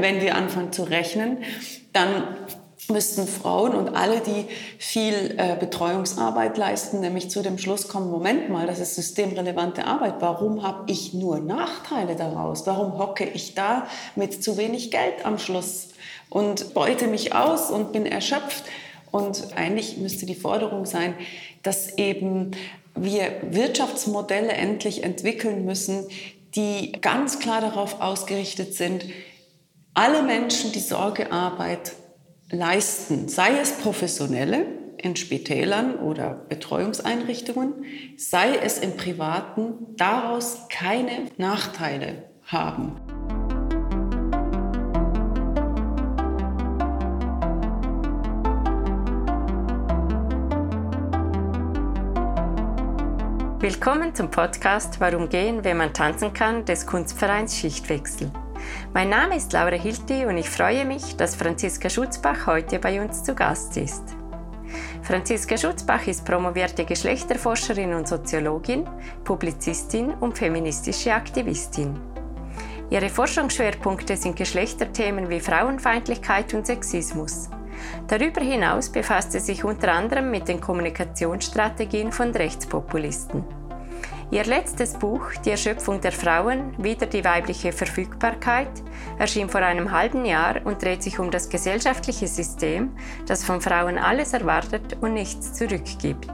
Wenn wir anfangen zu rechnen, dann müssten Frauen und alle, die viel äh, Betreuungsarbeit leisten, nämlich zu dem Schluss kommen, Moment mal, das ist systemrelevante Arbeit. Warum habe ich nur Nachteile daraus? Warum hocke ich da mit zu wenig Geld am Schluss und beute mich aus und bin erschöpft? Und eigentlich müsste die Forderung sein, dass eben wir Wirtschaftsmodelle endlich entwickeln müssen, die ganz klar darauf ausgerichtet sind, alle Menschen, die Sorgearbeit leisten, sei es professionelle in Spitälern oder Betreuungseinrichtungen, sei es im privaten, daraus keine Nachteile haben. Willkommen zum Podcast Warum gehen, wenn man tanzen kann des Kunstvereins Schichtwechsel. Mein Name ist Laura Hilti und ich freue mich, dass Franziska Schutzbach heute bei uns zu Gast ist. Franziska Schutzbach ist promovierte Geschlechterforscherin und Soziologin, Publizistin und feministische Aktivistin. Ihre Forschungsschwerpunkte sind Geschlechterthemen wie Frauenfeindlichkeit und Sexismus. Darüber hinaus befasst sie sich unter anderem mit den Kommunikationsstrategien von Rechtspopulisten. Ihr letztes Buch, Die Erschöpfung der Frauen, wieder die weibliche Verfügbarkeit, erschien vor einem halben Jahr und dreht sich um das gesellschaftliche System, das von Frauen alles erwartet und nichts zurückgibt.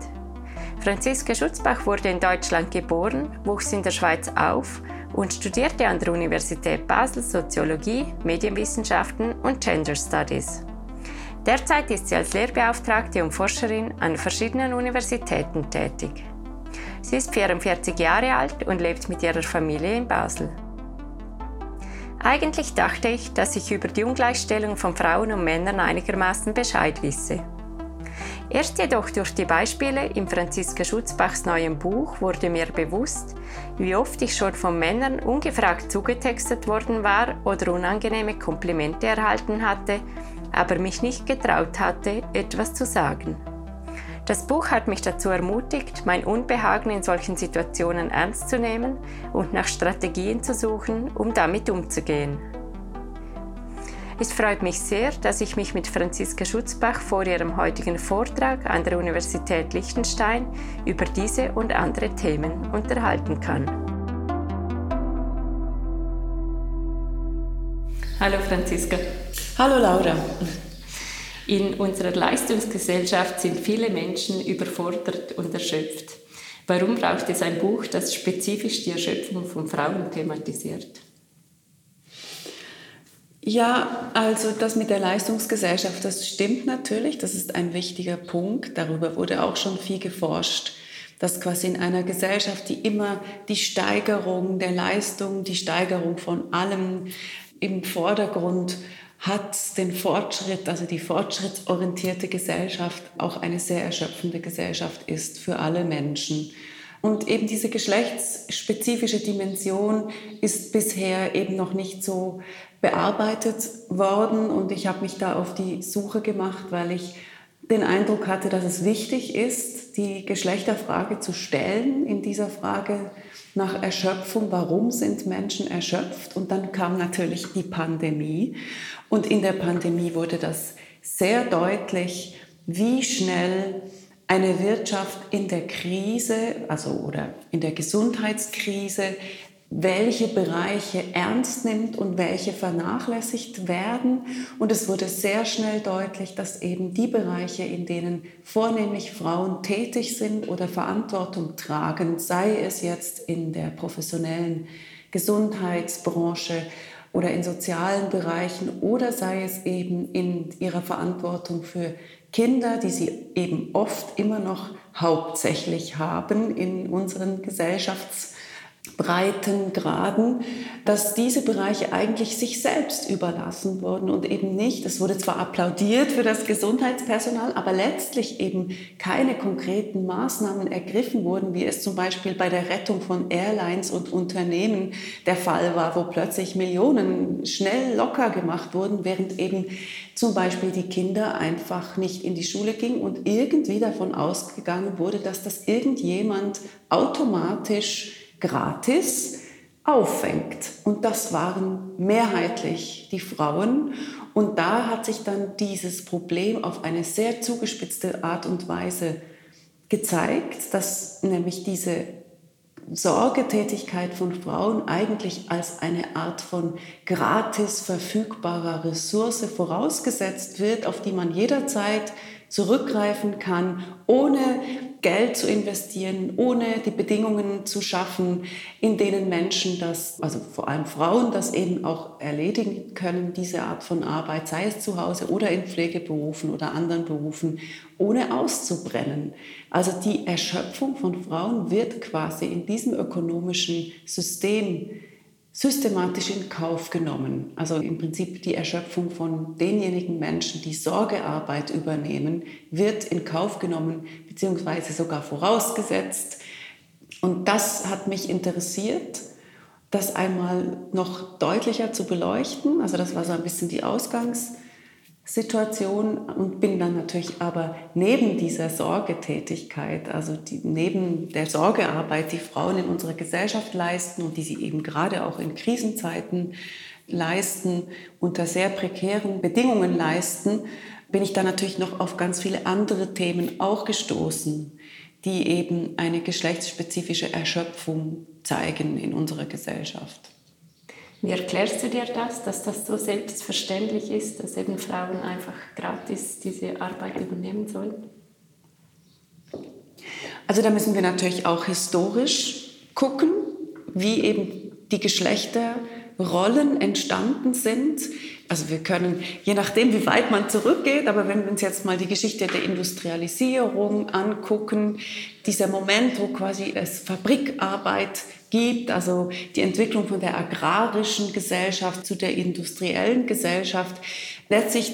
Franziska Schutzbach wurde in Deutschland geboren, wuchs in der Schweiz auf und studierte an der Universität Basel Soziologie, Medienwissenschaften und Gender Studies. Derzeit ist sie als Lehrbeauftragte und Forscherin an verschiedenen Universitäten tätig. Sie ist 44 Jahre alt und lebt mit ihrer Familie in Basel. Eigentlich dachte ich, dass ich über die Ungleichstellung von Frauen und Männern einigermaßen Bescheid wisse. Erst jedoch durch die Beispiele in Franziska Schutzbachs neuem Buch wurde mir bewusst, wie oft ich schon von Männern ungefragt zugetextet worden war oder unangenehme Komplimente erhalten hatte, aber mich nicht getraut hatte, etwas zu sagen. Das Buch hat mich dazu ermutigt, mein Unbehagen in solchen Situationen ernst zu nehmen und nach Strategien zu suchen, um damit umzugehen. Es freut mich sehr, dass ich mich mit Franziska Schutzbach vor ihrem heutigen Vortrag an der Universität Liechtenstein über diese und andere Themen unterhalten kann. Hallo Franziska. Hallo Laura. In unserer Leistungsgesellschaft sind viele Menschen überfordert und erschöpft. Warum braucht es ein Buch, das spezifisch die Erschöpfung von Frauen thematisiert? Ja, also das mit der Leistungsgesellschaft, das stimmt natürlich, das ist ein wichtiger Punkt. Darüber wurde auch schon viel geforscht, dass quasi in einer Gesellschaft, die immer die Steigerung der Leistung, die Steigerung von allem im Vordergrund hat den Fortschritt, also die fortschrittsorientierte Gesellschaft, auch eine sehr erschöpfende Gesellschaft ist für alle Menschen. Und eben diese geschlechtsspezifische Dimension ist bisher eben noch nicht so bearbeitet worden. Und ich habe mich da auf die Suche gemacht, weil ich den Eindruck hatte, dass es wichtig ist, die Geschlechterfrage zu stellen in dieser Frage nach Erschöpfung. Warum sind Menschen erschöpft? Und dann kam natürlich die Pandemie. Und in der Pandemie wurde das sehr deutlich, wie schnell eine Wirtschaft in der Krise, also oder in der Gesundheitskrise, welche Bereiche ernst nimmt und welche vernachlässigt werden. Und es wurde sehr schnell deutlich, dass eben die Bereiche, in denen vornehmlich Frauen tätig sind oder Verantwortung tragen, sei es jetzt in der professionellen Gesundheitsbranche, oder in sozialen Bereichen oder sei es eben in ihrer Verantwortung für Kinder, die sie eben oft immer noch hauptsächlich haben in unseren Gesellschafts- Breitengraden, dass diese Bereiche eigentlich sich selbst überlassen wurden und eben nicht, es wurde zwar applaudiert für das Gesundheitspersonal, aber letztlich eben keine konkreten Maßnahmen ergriffen wurden, wie es zum Beispiel bei der Rettung von Airlines und Unternehmen der Fall war, wo plötzlich Millionen schnell locker gemacht wurden, während eben zum Beispiel die Kinder einfach nicht in die Schule gingen und irgendwie davon ausgegangen wurde, dass das irgendjemand automatisch gratis auffängt. Und das waren mehrheitlich die Frauen. Und da hat sich dann dieses Problem auf eine sehr zugespitzte Art und Weise gezeigt, dass nämlich diese Sorgetätigkeit von Frauen eigentlich als eine Art von gratis verfügbarer Ressource vorausgesetzt wird, auf die man jederzeit zurückgreifen kann, ohne Geld zu investieren, ohne die Bedingungen zu schaffen, in denen Menschen das, also vor allem Frauen, das eben auch erledigen können, diese Art von Arbeit, sei es zu Hause oder in Pflegeberufen oder anderen Berufen, ohne auszubrennen. Also die Erschöpfung von Frauen wird quasi in diesem ökonomischen System systematisch in Kauf genommen. Also im Prinzip die Erschöpfung von denjenigen Menschen, die Sorgearbeit übernehmen, wird in Kauf genommen beziehungsweise sogar vorausgesetzt. Und das hat mich interessiert, das einmal noch deutlicher zu beleuchten. Also das war so ein bisschen die Ausgangs- Situation und bin dann natürlich aber neben dieser Sorgetätigkeit, also die, neben der Sorgearbeit, die Frauen in unserer Gesellschaft leisten und die sie eben gerade auch in Krisenzeiten leisten, unter sehr prekären Bedingungen leisten, bin ich dann natürlich noch auf ganz viele andere Themen auch gestoßen, die eben eine geschlechtsspezifische Erschöpfung zeigen in unserer Gesellschaft. Wie erklärst du dir das, dass das so selbstverständlich ist, dass eben Frauen einfach gratis diese Arbeit übernehmen sollen? Also da müssen wir natürlich auch historisch gucken, wie eben die Geschlechterrollen entstanden sind. Also wir können, je nachdem, wie weit man zurückgeht, aber wenn wir uns jetzt mal die Geschichte der Industrialisierung angucken, dieser Moment, wo quasi es Fabrikarbeit gibt, also die Entwicklung von der agrarischen Gesellschaft zu der industriellen Gesellschaft, letztlich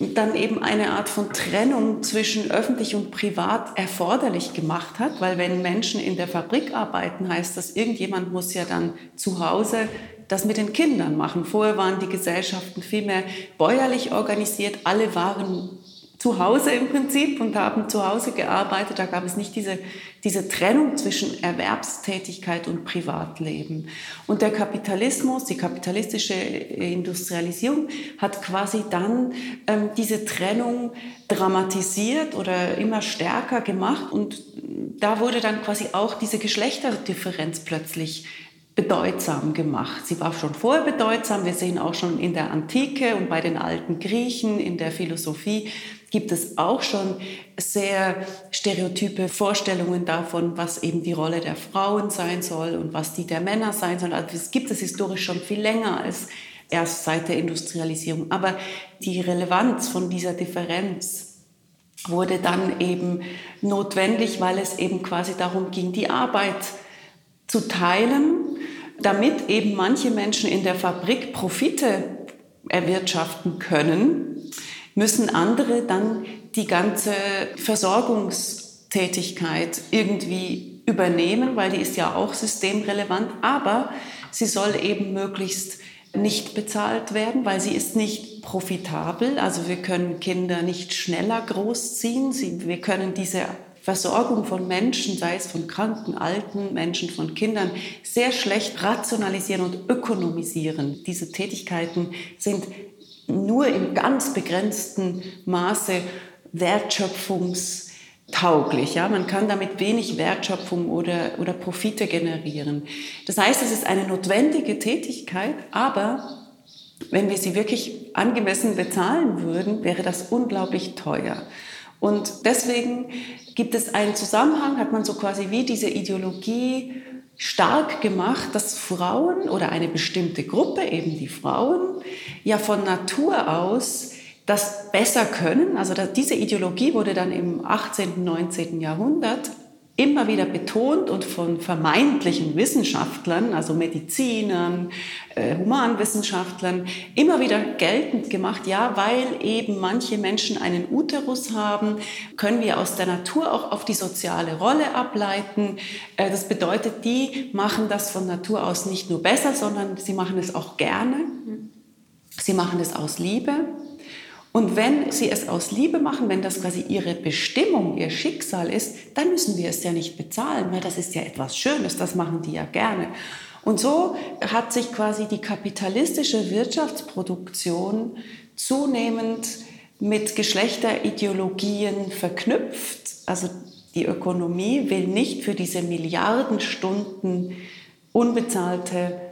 dann eben eine Art von Trennung zwischen öffentlich und privat erforderlich gemacht hat, weil wenn Menschen in der Fabrik arbeiten, heißt das, irgendjemand muss ja dann zu Hause das mit den Kindern machen. Vorher waren die Gesellschaften viel mehr bäuerlich organisiert, alle waren zu Hause im Prinzip und haben zu Hause gearbeitet. Da gab es nicht diese, diese Trennung zwischen Erwerbstätigkeit und Privatleben. Und der Kapitalismus, die kapitalistische Industrialisierung hat quasi dann ähm, diese Trennung dramatisiert oder immer stärker gemacht. Und da wurde dann quasi auch diese Geschlechterdifferenz plötzlich bedeutsam gemacht. Sie war schon vorher bedeutsam. Wir sehen auch schon in der Antike und bei den alten Griechen, in der Philosophie, gibt es auch schon sehr stereotype Vorstellungen davon, was eben die Rolle der Frauen sein soll und was die der Männer sein soll. Also es gibt es historisch schon viel länger als erst seit der Industrialisierung. Aber die Relevanz von dieser Differenz wurde dann eben notwendig, weil es eben quasi darum ging, die Arbeit zu teilen, damit eben manche Menschen in der Fabrik Profite erwirtschaften können müssen andere dann die ganze Versorgungstätigkeit irgendwie übernehmen, weil die ist ja auch systemrelevant, aber sie soll eben möglichst nicht bezahlt werden, weil sie ist nicht profitabel. Also wir können Kinder nicht schneller großziehen. Sie, wir können diese Versorgung von Menschen, sei es von kranken, alten Menschen, von Kindern, sehr schlecht rationalisieren und ökonomisieren. Diese Tätigkeiten sind nur in ganz begrenztem Maße wertschöpfungstauglich. Ja? Man kann damit wenig Wertschöpfung oder, oder Profite generieren. Das heißt, es ist eine notwendige Tätigkeit, aber wenn wir sie wirklich angemessen bezahlen würden, wäre das unglaublich teuer. Und deswegen gibt es einen Zusammenhang, hat man so quasi wie diese Ideologie stark gemacht, dass Frauen oder eine bestimmte Gruppe, eben die Frauen, ja von Natur aus das besser können. Also diese Ideologie wurde dann im 18., 19. Jahrhundert immer wieder betont und von vermeintlichen Wissenschaftlern, also Medizinern, äh, Humanwissenschaftlern, immer wieder geltend gemacht, ja, weil eben manche Menschen einen Uterus haben, können wir aus der Natur auch auf die soziale Rolle ableiten. Äh, das bedeutet, die machen das von Natur aus nicht nur besser, sondern sie machen es auch gerne. Sie machen es aus Liebe. Und wenn sie es aus Liebe machen, wenn das quasi ihre Bestimmung, ihr Schicksal ist, dann müssen wir es ja nicht bezahlen, weil das ist ja etwas Schönes, das machen die ja gerne. Und so hat sich quasi die kapitalistische Wirtschaftsproduktion zunehmend mit Geschlechterideologien verknüpft. Also die Ökonomie will nicht für diese Milliardenstunden unbezahlte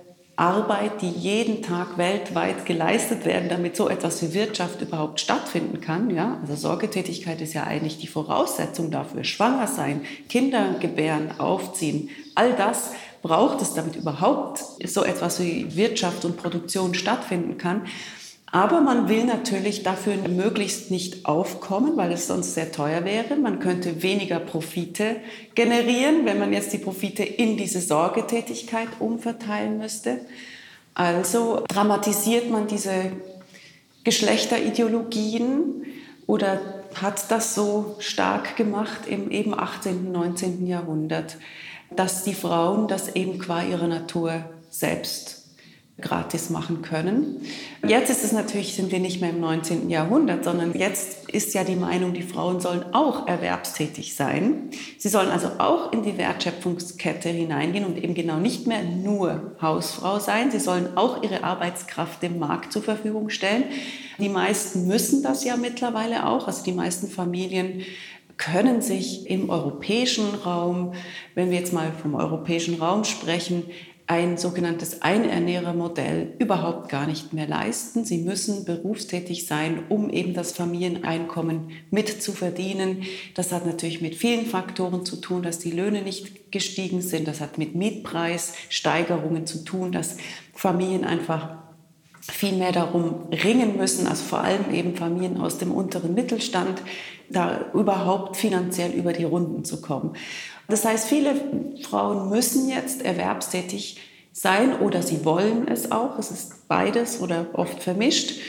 Arbeit, die jeden Tag weltweit geleistet werden, damit so etwas wie Wirtschaft überhaupt stattfinden kann. Ja? Also Sorgetätigkeit ist ja eigentlich die Voraussetzung dafür. Schwanger sein, Kinder gebären, aufziehen, all das braucht es, damit überhaupt so etwas wie Wirtschaft und Produktion stattfinden kann. Aber man will natürlich dafür möglichst nicht aufkommen, weil es sonst sehr teuer wäre. Man könnte weniger Profite generieren, wenn man jetzt die Profite in diese Sorgetätigkeit umverteilen müsste. Also dramatisiert man diese Geschlechterideologien oder hat das so stark gemacht im eben 18., 19. Jahrhundert, dass die Frauen das eben qua ihrer Natur selbst gratis machen können. Jetzt ist es natürlich, sind wir nicht mehr im 19. Jahrhundert, sondern jetzt ist ja die Meinung, die Frauen sollen auch erwerbstätig sein. Sie sollen also auch in die Wertschöpfungskette hineingehen und eben genau nicht mehr nur Hausfrau sein. Sie sollen auch ihre Arbeitskraft dem Markt zur Verfügung stellen. Die meisten müssen das ja mittlerweile auch. Also die meisten Familien können sich im europäischen Raum, wenn wir jetzt mal vom europäischen Raum sprechen, ein sogenanntes Einernährermodell überhaupt gar nicht mehr leisten. Sie müssen berufstätig sein, um eben das Familieneinkommen mit zu verdienen. Das hat natürlich mit vielen Faktoren zu tun, dass die Löhne nicht gestiegen sind. Das hat mit Mietpreissteigerungen zu tun, dass Familien einfach viel mehr darum ringen müssen, also vor allem eben Familien aus dem unteren Mittelstand, da überhaupt finanziell über die Runden zu kommen. Das heißt, viele Frauen müssen jetzt erwerbstätig sein oder sie wollen es auch. Es ist beides oder oft vermischt.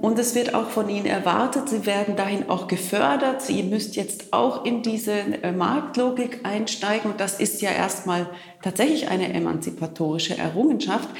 Und es wird auch von ihnen erwartet, sie werden dahin auch gefördert. Ihr müsst jetzt auch in diese äh, Marktlogik einsteigen. Und das ist ja erstmal tatsächlich eine emanzipatorische Errungenschaft.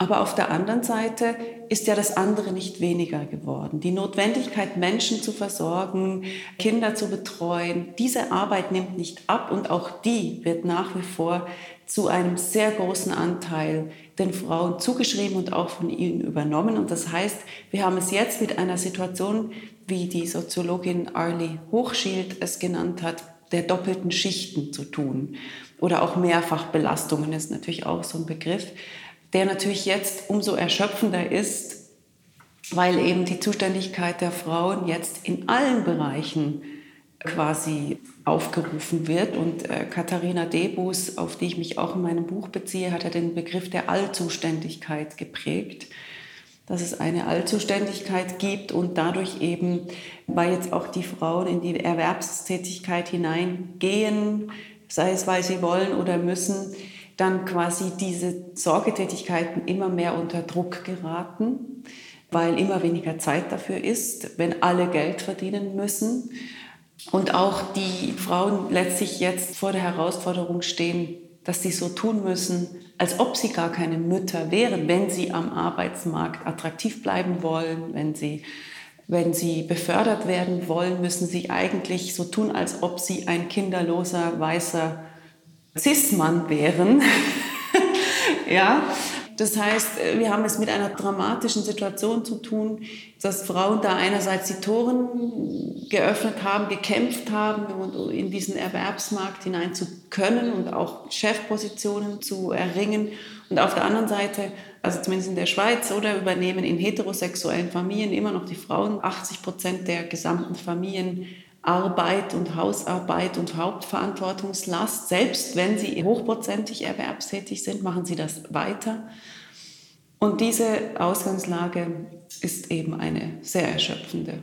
Aber auf der anderen Seite ist ja das andere nicht weniger geworden. Die Notwendigkeit, Menschen zu versorgen, Kinder zu betreuen, diese Arbeit nimmt nicht ab und auch die wird nach wie vor zu einem sehr großen Anteil den Frauen zugeschrieben und auch von ihnen übernommen. Und das heißt, wir haben es jetzt mit einer Situation, wie die Soziologin Arlie Hochschild es genannt hat, der doppelten Schichten zu tun. Oder auch Mehrfachbelastungen ist natürlich auch so ein Begriff der natürlich jetzt umso erschöpfender ist, weil eben die Zuständigkeit der Frauen jetzt in allen Bereichen quasi aufgerufen wird. Und äh, Katharina Debus, auf die ich mich auch in meinem Buch beziehe, hat ja den Begriff der Allzuständigkeit geprägt. Dass es eine Allzuständigkeit gibt und dadurch eben, weil jetzt auch die Frauen in die Erwerbstätigkeit hineingehen, sei es weil sie wollen oder müssen, dann quasi diese Sorgetätigkeiten immer mehr unter Druck geraten, weil immer weniger Zeit dafür ist, wenn alle Geld verdienen müssen. Und auch die Frauen letztlich jetzt vor der Herausforderung stehen, dass sie so tun müssen, als ob sie gar keine Mütter wären, wenn sie am Arbeitsmarkt attraktiv bleiben wollen, wenn sie, wenn sie befördert werden wollen, müssen sie eigentlich so tun, als ob sie ein kinderloser, weißer Cis-Mann wären. ja, das heißt, wir haben es mit einer dramatischen Situation zu tun, dass Frauen da einerseits die Toren geöffnet haben, gekämpft haben, um in diesen Erwerbsmarkt hinein zu können und auch Chefpositionen zu erringen. Und auf der anderen Seite, also zumindest in der Schweiz, oder übernehmen in heterosexuellen Familien immer noch die Frauen 80 Prozent der gesamten Familien Arbeit und Hausarbeit und Hauptverantwortungslast. Selbst wenn sie hochprozentig erwerbstätig sind, machen sie das weiter. Und diese Ausgangslage ist eben eine sehr erschöpfende.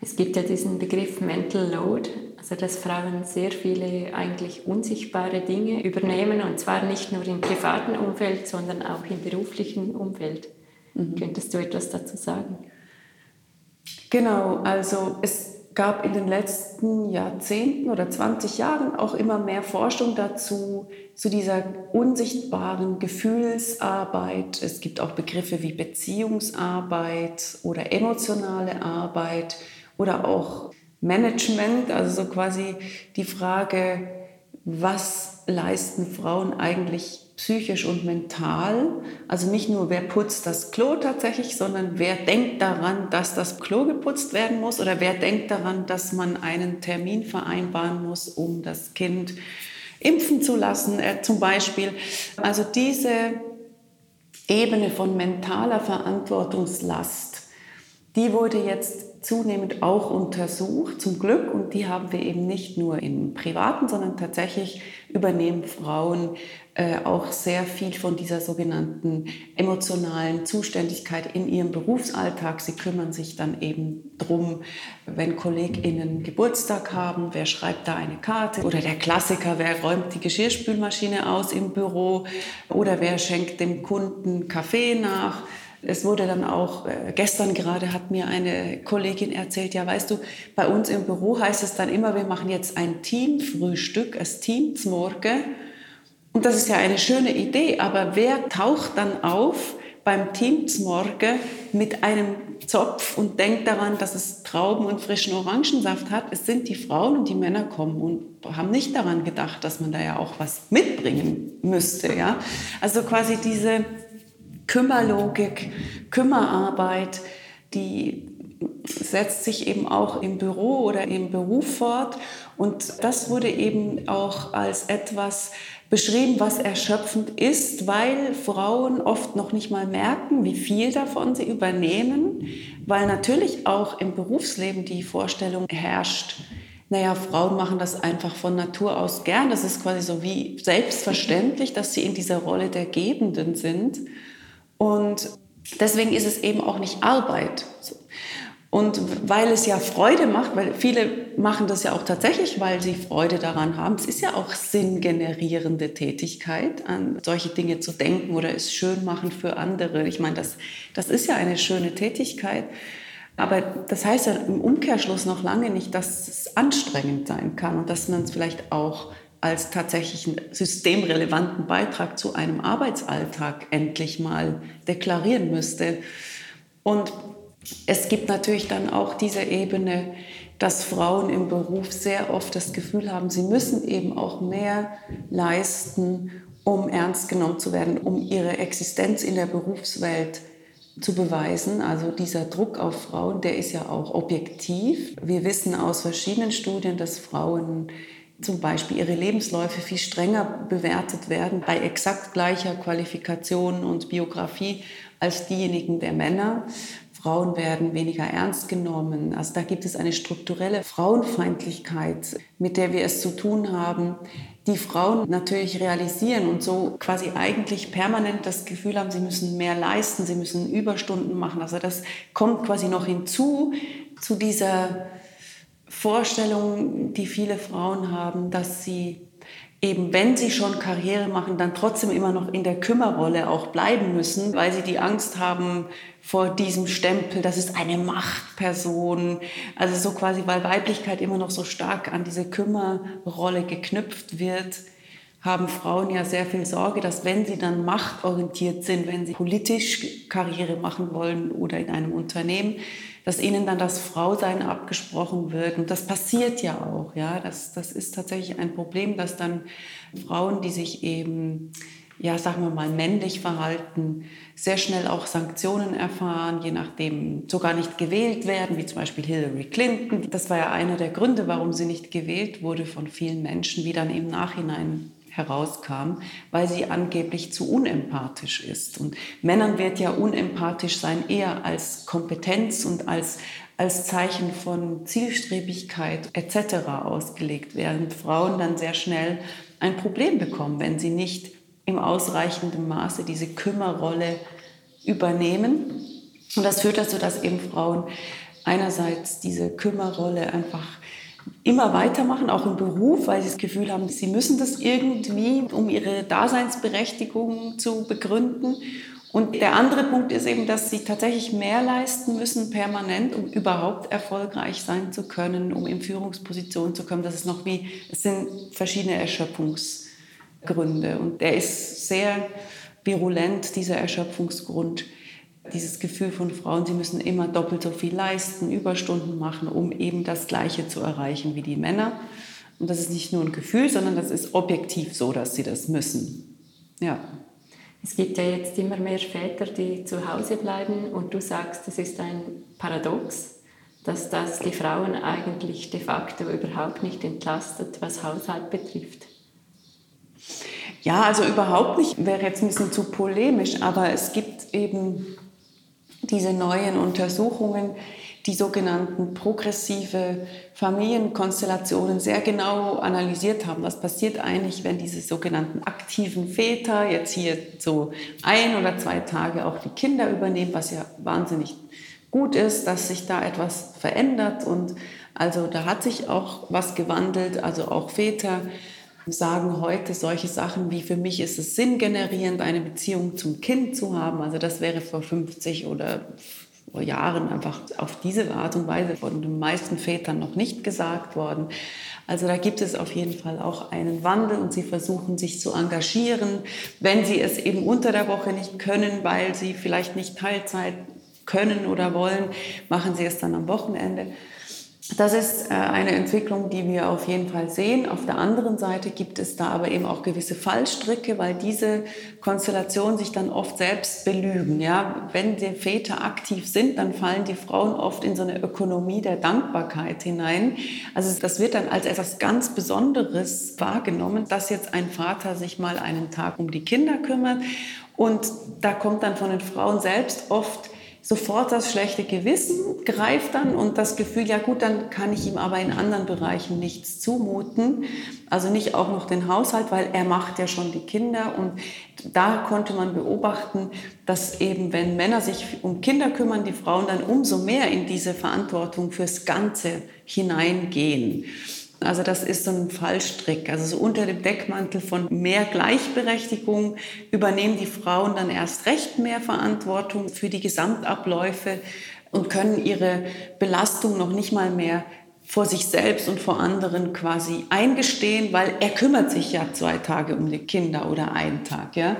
Es gibt ja diesen Begriff Mental Load, also dass Frauen sehr viele eigentlich unsichtbare Dinge übernehmen und zwar nicht nur im privaten Umfeld, sondern auch im beruflichen Umfeld. Mhm. Könntest du etwas dazu sagen? Genau, also es gab in den letzten Jahrzehnten oder 20 Jahren auch immer mehr Forschung dazu, zu dieser unsichtbaren Gefühlsarbeit. Es gibt auch Begriffe wie Beziehungsarbeit oder emotionale Arbeit oder auch Management, also so quasi die Frage, was leisten Frauen eigentlich psychisch und mental. Also nicht nur, wer putzt das Klo tatsächlich, sondern wer denkt daran, dass das Klo geputzt werden muss oder wer denkt daran, dass man einen Termin vereinbaren muss, um das Kind impfen zu lassen, äh, zum Beispiel. Also diese Ebene von mentaler Verantwortungslast, die wurde jetzt zunehmend auch untersucht, zum Glück. Und die haben wir eben nicht nur im Privaten, sondern tatsächlich übernehmen Frauen äh, auch sehr viel von dieser sogenannten emotionalen Zuständigkeit in ihrem Berufsalltag. Sie kümmern sich dann eben drum, wenn KollegInnen Geburtstag haben, wer schreibt da eine Karte oder der Klassiker, wer räumt die Geschirrspülmaschine aus im Büro oder wer schenkt dem Kunden Kaffee nach. Es wurde dann auch, äh, gestern gerade hat mir eine Kollegin erzählt, ja weißt du, bei uns im Büro heißt es dann immer, wir machen jetzt ein Teamfrühstück, ein Teamsmorgen. Und das ist ja eine schöne Idee, aber wer taucht dann auf beim Teamsmorgen mit einem Zopf und denkt daran, dass es Trauben und frischen Orangensaft hat? Es sind die Frauen und die Männer kommen und haben nicht daran gedacht, dass man da ja auch was mitbringen müsste. Ja? Also quasi diese Kümmerlogik, Kümmerarbeit, die setzt sich eben auch im Büro oder im Beruf fort. Und das wurde eben auch als etwas beschrieben, was erschöpfend ist, weil Frauen oft noch nicht mal merken, wie viel davon sie übernehmen, weil natürlich auch im Berufsleben die Vorstellung herrscht, naja, Frauen machen das einfach von Natur aus gern. Das ist quasi so wie selbstverständlich, dass sie in dieser Rolle der Gebenden sind. Und deswegen ist es eben auch nicht Arbeit. Und weil es ja Freude macht, weil viele machen das ja auch tatsächlich, weil sie Freude daran haben. Es ist ja auch sinngenerierende Tätigkeit, an solche Dinge zu denken oder es schön machen für andere. Ich meine, das, das ist ja eine schöne Tätigkeit. Aber das heißt ja im Umkehrschluss noch lange nicht, dass es anstrengend sein kann und dass man es vielleicht auch als tatsächlichen systemrelevanten Beitrag zu einem Arbeitsalltag endlich mal deklarieren müsste. Und es gibt natürlich dann auch diese Ebene, dass Frauen im Beruf sehr oft das Gefühl haben, sie müssen eben auch mehr leisten, um ernst genommen zu werden, um ihre Existenz in der Berufswelt zu beweisen. Also dieser Druck auf Frauen, der ist ja auch objektiv. Wir wissen aus verschiedenen Studien, dass Frauen zum Beispiel ihre Lebensläufe viel strenger bewertet werden bei exakt gleicher Qualifikation und Biografie als diejenigen der Männer. Frauen werden weniger ernst genommen. Also da gibt es eine strukturelle Frauenfeindlichkeit, mit der wir es zu tun haben, die Frauen natürlich realisieren und so quasi eigentlich permanent das Gefühl haben, sie müssen mehr leisten, sie müssen Überstunden machen. Also das kommt quasi noch hinzu zu dieser Vorstellung, die viele Frauen haben, dass sie eben wenn sie schon Karriere machen, dann trotzdem immer noch in der Kümmerrolle auch bleiben müssen, weil sie die Angst haben vor diesem Stempel, das ist eine Machtperson. Also so quasi, weil Weiblichkeit immer noch so stark an diese Kümmerrolle geknüpft wird, haben Frauen ja sehr viel Sorge, dass wenn sie dann machtorientiert sind, wenn sie politisch Karriere machen wollen oder in einem Unternehmen, dass ihnen dann das Frausein abgesprochen wird. Und das passiert ja auch. Ja? Das, das ist tatsächlich ein Problem, dass dann Frauen, die sich eben, ja, sagen wir mal, männlich verhalten, sehr schnell auch Sanktionen erfahren, je nachdem sogar nicht gewählt werden, wie zum Beispiel Hillary Clinton. Das war ja einer der Gründe, warum sie nicht gewählt wurde von vielen Menschen, wie dann im Nachhinein herauskam, weil sie angeblich zu unempathisch ist. Und Männern wird ja unempathisch sein eher als Kompetenz und als, als Zeichen von Zielstrebigkeit etc. ausgelegt, während Frauen dann sehr schnell ein Problem bekommen, wenn sie nicht im ausreichenden Maße diese Kümmerrolle übernehmen. Und das führt dazu, dass eben Frauen einerseits diese Kümmerrolle einfach immer weitermachen, auch im Beruf, weil sie das Gefühl haben, sie müssen das irgendwie, um ihre Daseinsberechtigung zu begründen. Und der andere Punkt ist eben, dass sie tatsächlich mehr leisten müssen permanent, um überhaupt erfolgreich sein zu können, um in Führungspositionen zu kommen. Das ist noch wie, es sind verschiedene Erschöpfungsgründe. Und der ist sehr virulent, dieser Erschöpfungsgrund dieses Gefühl von Frauen, sie müssen immer doppelt so viel leisten, Überstunden machen, um eben das Gleiche zu erreichen wie die Männer. Und das ist nicht nur ein Gefühl, sondern das ist objektiv so, dass sie das müssen. Ja. Es gibt ja jetzt immer mehr Väter, die zu Hause bleiben und du sagst, das ist ein Paradox, dass das die Frauen eigentlich de facto überhaupt nicht entlastet, was Haushalt betrifft. Ja, also überhaupt nicht, wäre jetzt ein bisschen zu polemisch, aber es gibt eben diese neuen Untersuchungen, die sogenannten progressive Familienkonstellationen sehr genau analysiert haben. Was passiert eigentlich, wenn diese sogenannten aktiven Väter jetzt hier so ein oder zwei Tage auch die Kinder übernehmen, was ja wahnsinnig gut ist, dass sich da etwas verändert und also da hat sich auch was gewandelt, also auch Väter sagen heute solche Sachen wie für mich ist es sinngenerierend, eine Beziehung zum Kind zu haben. Also das wäre vor 50 oder vor Jahren einfach auf diese Art und Weise von den meisten Vätern noch nicht gesagt worden. Also da gibt es auf jeden Fall auch einen Wandel und sie versuchen sich zu engagieren, wenn sie es eben unter der Woche nicht können, weil sie vielleicht nicht Teilzeit können oder wollen, machen sie es dann am Wochenende. Das ist äh, eine Entwicklung, die wir auf jeden Fall sehen. Auf der anderen Seite gibt es da aber eben auch gewisse Fallstricke, weil diese Konstellationen sich dann oft selbst belügen. Ja, wenn die Väter aktiv sind, dann fallen die Frauen oft in so eine Ökonomie der Dankbarkeit hinein. Also das wird dann als etwas ganz Besonderes wahrgenommen, dass jetzt ein Vater sich mal einen Tag um die Kinder kümmert. Und da kommt dann von den Frauen selbst oft sofort das schlechte Gewissen greift dann und das Gefühl, ja gut, dann kann ich ihm aber in anderen Bereichen nichts zumuten. Also nicht auch noch den Haushalt, weil er macht ja schon die Kinder. Und da konnte man beobachten, dass eben, wenn Männer sich um Kinder kümmern, die Frauen dann umso mehr in diese Verantwortung fürs Ganze hineingehen. Also das ist so ein Fallstrick. Also so unter dem Deckmantel von mehr Gleichberechtigung übernehmen die Frauen dann erst recht mehr Verantwortung für die Gesamtabläufe und können ihre Belastung noch nicht mal mehr vor sich selbst und vor anderen quasi eingestehen, weil er kümmert sich ja zwei Tage um die Kinder oder einen Tag, ja.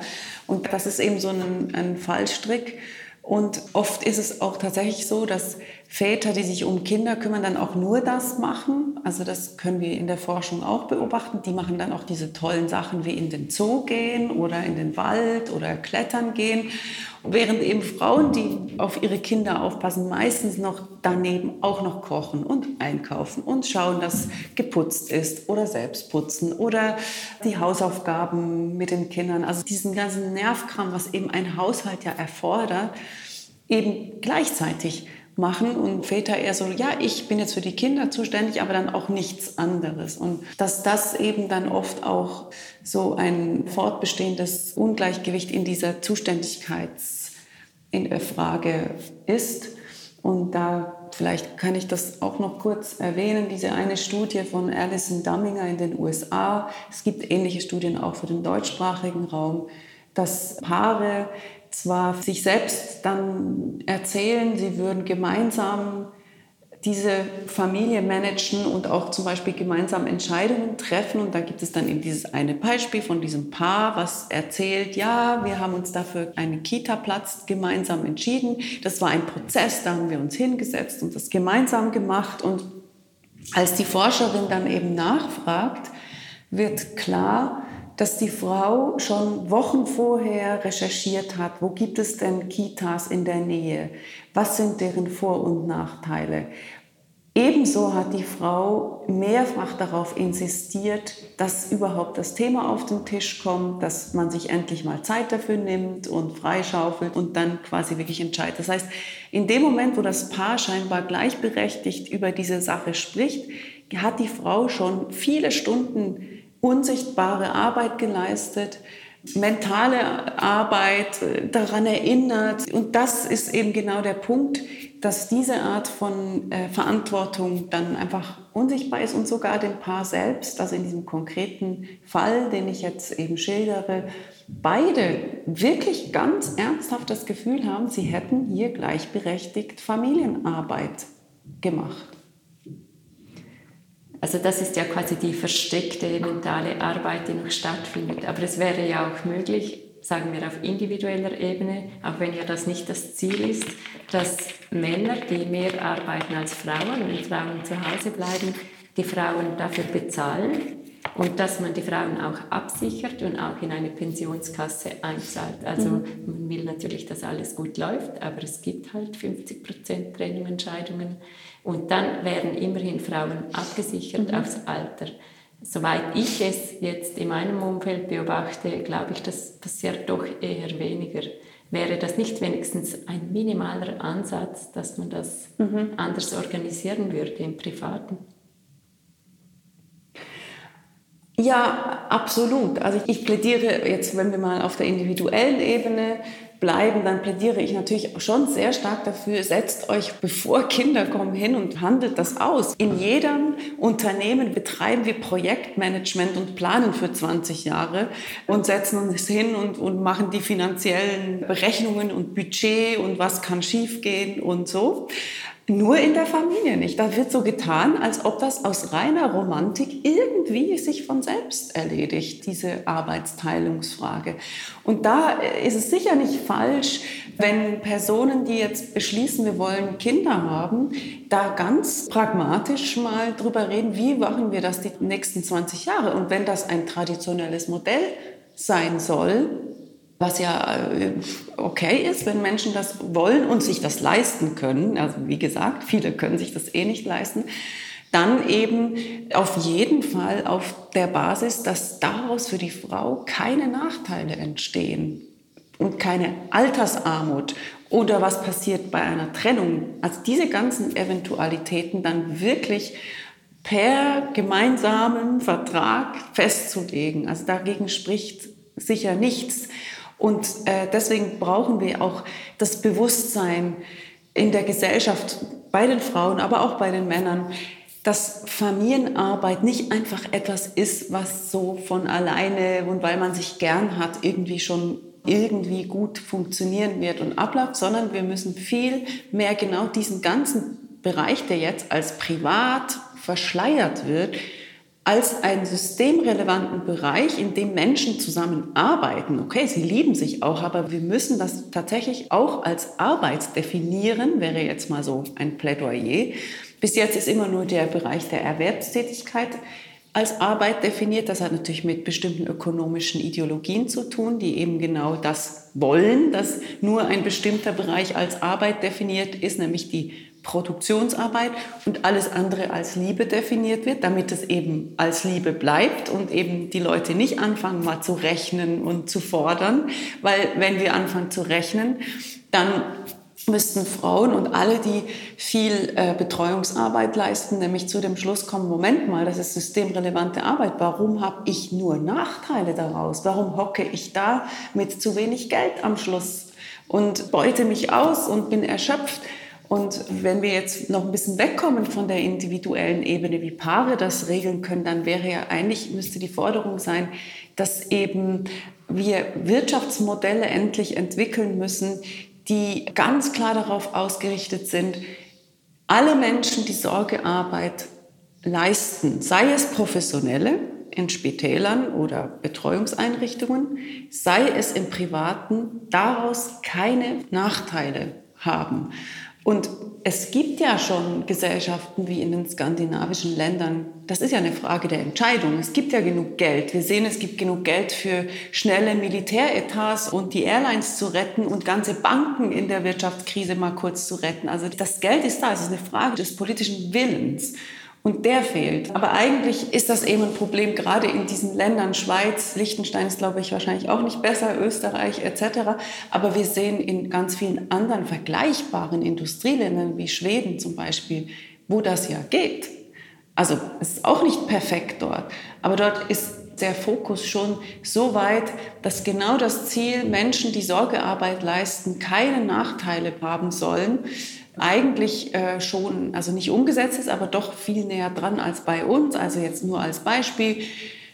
Und das ist eben so ein, ein Fallstrick. Und oft ist es auch tatsächlich so, dass Väter, die sich um Kinder kümmern, dann auch nur das machen. Also das können wir in der Forschung auch beobachten. Die machen dann auch diese tollen Sachen wie in den Zoo gehen oder in den Wald oder klettern gehen. Während eben Frauen, die auf ihre Kinder aufpassen, meistens noch daneben auch noch kochen und einkaufen und schauen, dass geputzt ist oder selbst putzen oder die Hausaufgaben mit den Kindern. Also diesen ganzen Nervkram, was eben ein Haushalt ja erfordert, eben gleichzeitig machen und Väter eher so, ja, ich bin jetzt für die Kinder zuständig, aber dann auch nichts anderes. Und dass das eben dann oft auch so ein fortbestehendes Ungleichgewicht in dieser Zuständigkeitsfrage ist. Und da vielleicht kann ich das auch noch kurz erwähnen, diese eine Studie von Alison Dumminger in den USA. Es gibt ähnliche Studien auch für den deutschsprachigen Raum, dass Paare zwar sich selbst dann erzählen, sie würden gemeinsam diese Familie managen und auch zum Beispiel gemeinsam Entscheidungen treffen. Und da gibt es dann eben dieses eine Beispiel von diesem Paar, was erzählt, ja, wir haben uns dafür einen Kita-Platz gemeinsam entschieden. Das war ein Prozess, da haben wir uns hingesetzt und das gemeinsam gemacht. Und als die Forscherin dann eben nachfragt, wird klar, dass die Frau schon Wochen vorher recherchiert hat, wo gibt es denn Kitas in der Nähe, was sind deren Vor- und Nachteile. Ebenso hat die Frau mehrfach darauf insistiert, dass überhaupt das Thema auf den Tisch kommt, dass man sich endlich mal Zeit dafür nimmt und freischaufelt und dann quasi wirklich entscheidet. Das heißt, in dem Moment, wo das Paar scheinbar gleichberechtigt über diese Sache spricht, hat die Frau schon viele Stunden unsichtbare Arbeit geleistet, mentale Arbeit daran erinnert. Und das ist eben genau der Punkt, dass diese Art von äh, Verantwortung dann einfach unsichtbar ist und sogar dem Paar selbst, also in diesem konkreten Fall, den ich jetzt eben schildere, beide wirklich ganz ernsthaft das Gefühl haben, sie hätten hier gleichberechtigt Familienarbeit gemacht. Also das ist ja quasi die versteckte mentale Arbeit, die noch stattfindet. Aber es wäre ja auch möglich, sagen wir auf individueller Ebene, auch wenn ja das nicht das Ziel ist, dass Männer, die mehr arbeiten als Frauen, wenn Frauen zu Hause bleiben, die Frauen dafür bezahlen und dass man die Frauen auch absichert und auch in eine Pensionskasse einzahlt. Also mhm. man will natürlich, dass alles gut läuft, aber es gibt halt 50 Prozent Trennungsentscheidungen und dann werden immerhin Frauen abgesichert mhm. aufs Alter. Soweit ich es jetzt in meinem Umfeld beobachte, glaube ich, das passiert doch eher weniger. Wäre das nicht wenigstens ein minimaler Ansatz, dass man das mhm. anders organisieren würde im Privaten? Ja, absolut. Also ich plädiere jetzt, wenn wir mal auf der individuellen Ebene bleiben, dann plädiere ich natürlich schon sehr stark dafür, setzt euch, bevor Kinder kommen, hin und handelt das aus. In jedem Unternehmen betreiben wir Projektmanagement und planen für 20 Jahre und setzen uns hin und, und machen die finanziellen Berechnungen und Budget und was kann schiefgehen und so. Nur in der Familie nicht. Da wird so getan, als ob das aus reiner Romantik irgendwie sich von selbst erledigt, diese Arbeitsteilungsfrage. Und da ist es sicher nicht falsch, wenn Personen, die jetzt beschließen, wir wollen Kinder haben, da ganz pragmatisch mal drüber reden, wie machen wir das die nächsten 20 Jahre. Und wenn das ein traditionelles Modell sein soll, was ja äh, okay ist, wenn Menschen das wollen und sich das leisten können. Also wie gesagt, viele können sich das eh nicht leisten. Dann eben auf jeden Fall auf der Basis, dass daraus für die Frau keine Nachteile entstehen und keine Altersarmut oder was passiert bei einer Trennung. Also diese ganzen Eventualitäten dann wirklich per gemeinsamen Vertrag festzulegen. Also dagegen spricht sicher nichts. Und äh, deswegen brauchen wir auch das Bewusstsein in der Gesellschaft, bei den Frauen, aber auch bei den Männern, dass Familienarbeit nicht einfach etwas ist, was so von alleine und weil man sich gern hat, irgendwie schon irgendwie gut funktionieren wird und abläuft, sondern wir müssen viel mehr genau diesen ganzen Bereich, der jetzt als privat verschleiert wird, als einen systemrelevanten Bereich, in dem Menschen zusammenarbeiten. Okay, sie lieben sich auch, aber wir müssen das tatsächlich auch als Arbeit definieren, wäre jetzt mal so ein Plädoyer. Bis jetzt ist immer nur der Bereich der Erwerbstätigkeit als Arbeit definiert. Das hat natürlich mit bestimmten ökonomischen Ideologien zu tun, die eben genau das wollen, dass nur ein bestimmter Bereich als Arbeit definiert ist, nämlich die Produktionsarbeit und alles andere als Liebe definiert wird, damit es eben als Liebe bleibt und eben die Leute nicht anfangen mal zu rechnen und zu fordern, weil wenn wir anfangen zu rechnen, dann müssten Frauen und alle, die viel äh, Betreuungsarbeit leisten, nämlich zu dem Schluss kommen, Moment mal, das ist systemrelevante Arbeit. Warum habe ich nur Nachteile daraus? Warum hocke ich da mit zu wenig Geld am Schluss und beute mich aus und bin erschöpft? Und wenn wir jetzt noch ein bisschen wegkommen von der individuellen Ebene, wie Paare das regeln können, dann wäre ja eigentlich, müsste die Forderung sein, dass eben wir Wirtschaftsmodelle endlich entwickeln müssen, die ganz klar darauf ausgerichtet sind, alle Menschen, die Sorgearbeit leisten, sei es professionelle in Spitälern oder Betreuungseinrichtungen, sei es im Privaten, daraus keine Nachteile haben. Und es gibt ja schon Gesellschaften wie in den skandinavischen Ländern. Das ist ja eine Frage der Entscheidung. Es gibt ja genug Geld. Wir sehen, es gibt genug Geld für schnelle Militäretats und die Airlines zu retten und ganze Banken in der Wirtschaftskrise mal kurz zu retten. Also das Geld ist da. Es ist eine Frage des politischen Willens. Und der fehlt. Aber eigentlich ist das eben ein Problem, gerade in diesen Ländern, Schweiz, Liechtenstein ist, glaube ich, wahrscheinlich auch nicht besser, Österreich etc. Aber wir sehen in ganz vielen anderen vergleichbaren Industrieländern wie Schweden zum Beispiel, wo das ja geht. Also es ist auch nicht perfekt dort, aber dort ist der Fokus schon so weit, dass genau das Ziel, Menschen, die Sorgearbeit leisten, keine Nachteile haben sollen, eigentlich äh, schon, also nicht umgesetzt ist, aber doch viel näher dran als bei uns. Also jetzt nur als Beispiel.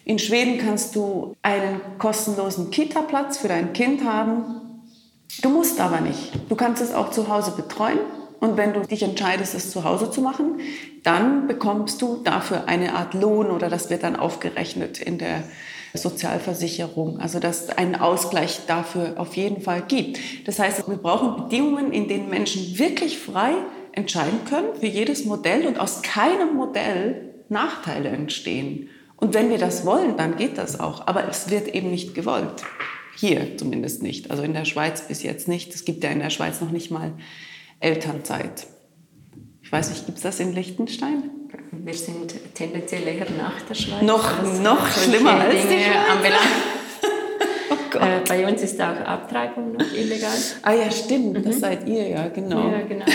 In Schweden kannst du einen kostenlosen Kita-Platz für dein Kind haben. Du musst aber nicht. Du kannst es auch zu Hause betreuen. Und wenn du dich entscheidest, es zu Hause zu machen, dann bekommst du dafür eine Art Lohn oder das wird dann aufgerechnet in der Sozialversicherung. Also dass es einen Ausgleich dafür auf jeden Fall gibt. Das heißt, wir brauchen Bedingungen, in denen Menschen wirklich frei entscheiden können für jedes Modell und aus keinem Modell Nachteile entstehen. Und wenn wir das wollen, dann geht das auch. Aber es wird eben nicht gewollt. Hier zumindest nicht. Also in der Schweiz bis jetzt nicht. Es gibt ja in der Schweiz noch nicht mal Elternzeit. Ich weiß nicht, gibt es das in Liechtenstein? Wir sind tendenziell eher nach der Schweiz. Noch, noch schlimmer als die Schweiz. oh äh, bei uns ist auch Abtreibung noch illegal. Ah ja, stimmt, mhm. das seid ihr ja, genau. Ja, genau.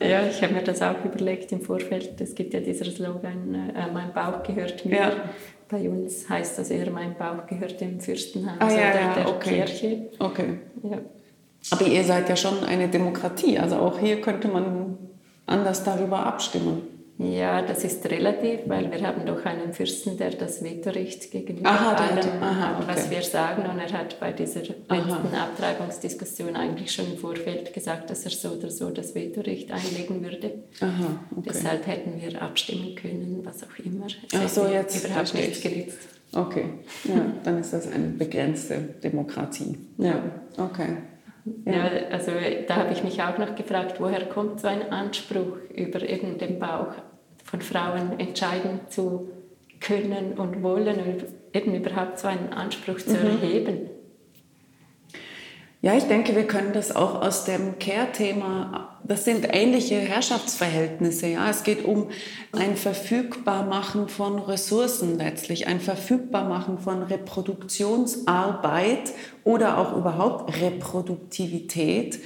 Ja, ja ich habe mir das auch überlegt im Vorfeld. Es gibt ja dieser Slogan, äh, mein Bauch gehört mir. Ja. Bei uns heißt das eher, mein Bauch gehört dem Fürstenhaus ah, ja, oder der okay. Kirche. Okay. Ja. Aber ihr seid ja schon eine Demokratie, also auch hier könnte man anders darüber abstimmen. Ja, das ist relativ, weil wir haben doch einen Fürsten, der das Vetorecht gegenüber aha, allem hat, aha, okay. was wir sagen. Und er hat bei dieser letzten aha. Abtreibungsdiskussion eigentlich schon im Vorfeld gesagt, dass er so oder so das Vetorecht einlegen würde. Aha, okay. Deshalb hätten wir abstimmen können, was auch immer. Es Ach so, jetzt überhaupt nichts genützt. Okay, ja, dann ist das eine begrenzte Demokratie. Ja, okay. Ja. also da habe ich mich auch noch gefragt, woher kommt so ein Anspruch, über irgendeinen Bauch von Frauen entscheiden zu können und wollen und eben überhaupt so einen Anspruch zu mhm. erheben? Ja, ich denke, wir können das auch aus dem Care-Thema, das sind ähnliche Herrschaftsverhältnisse. Ja, es geht um ein Verfügbarmachen von Ressourcen letztlich, ein Verfügbarmachen von Reproduktionsarbeit oder auch überhaupt Reproduktivität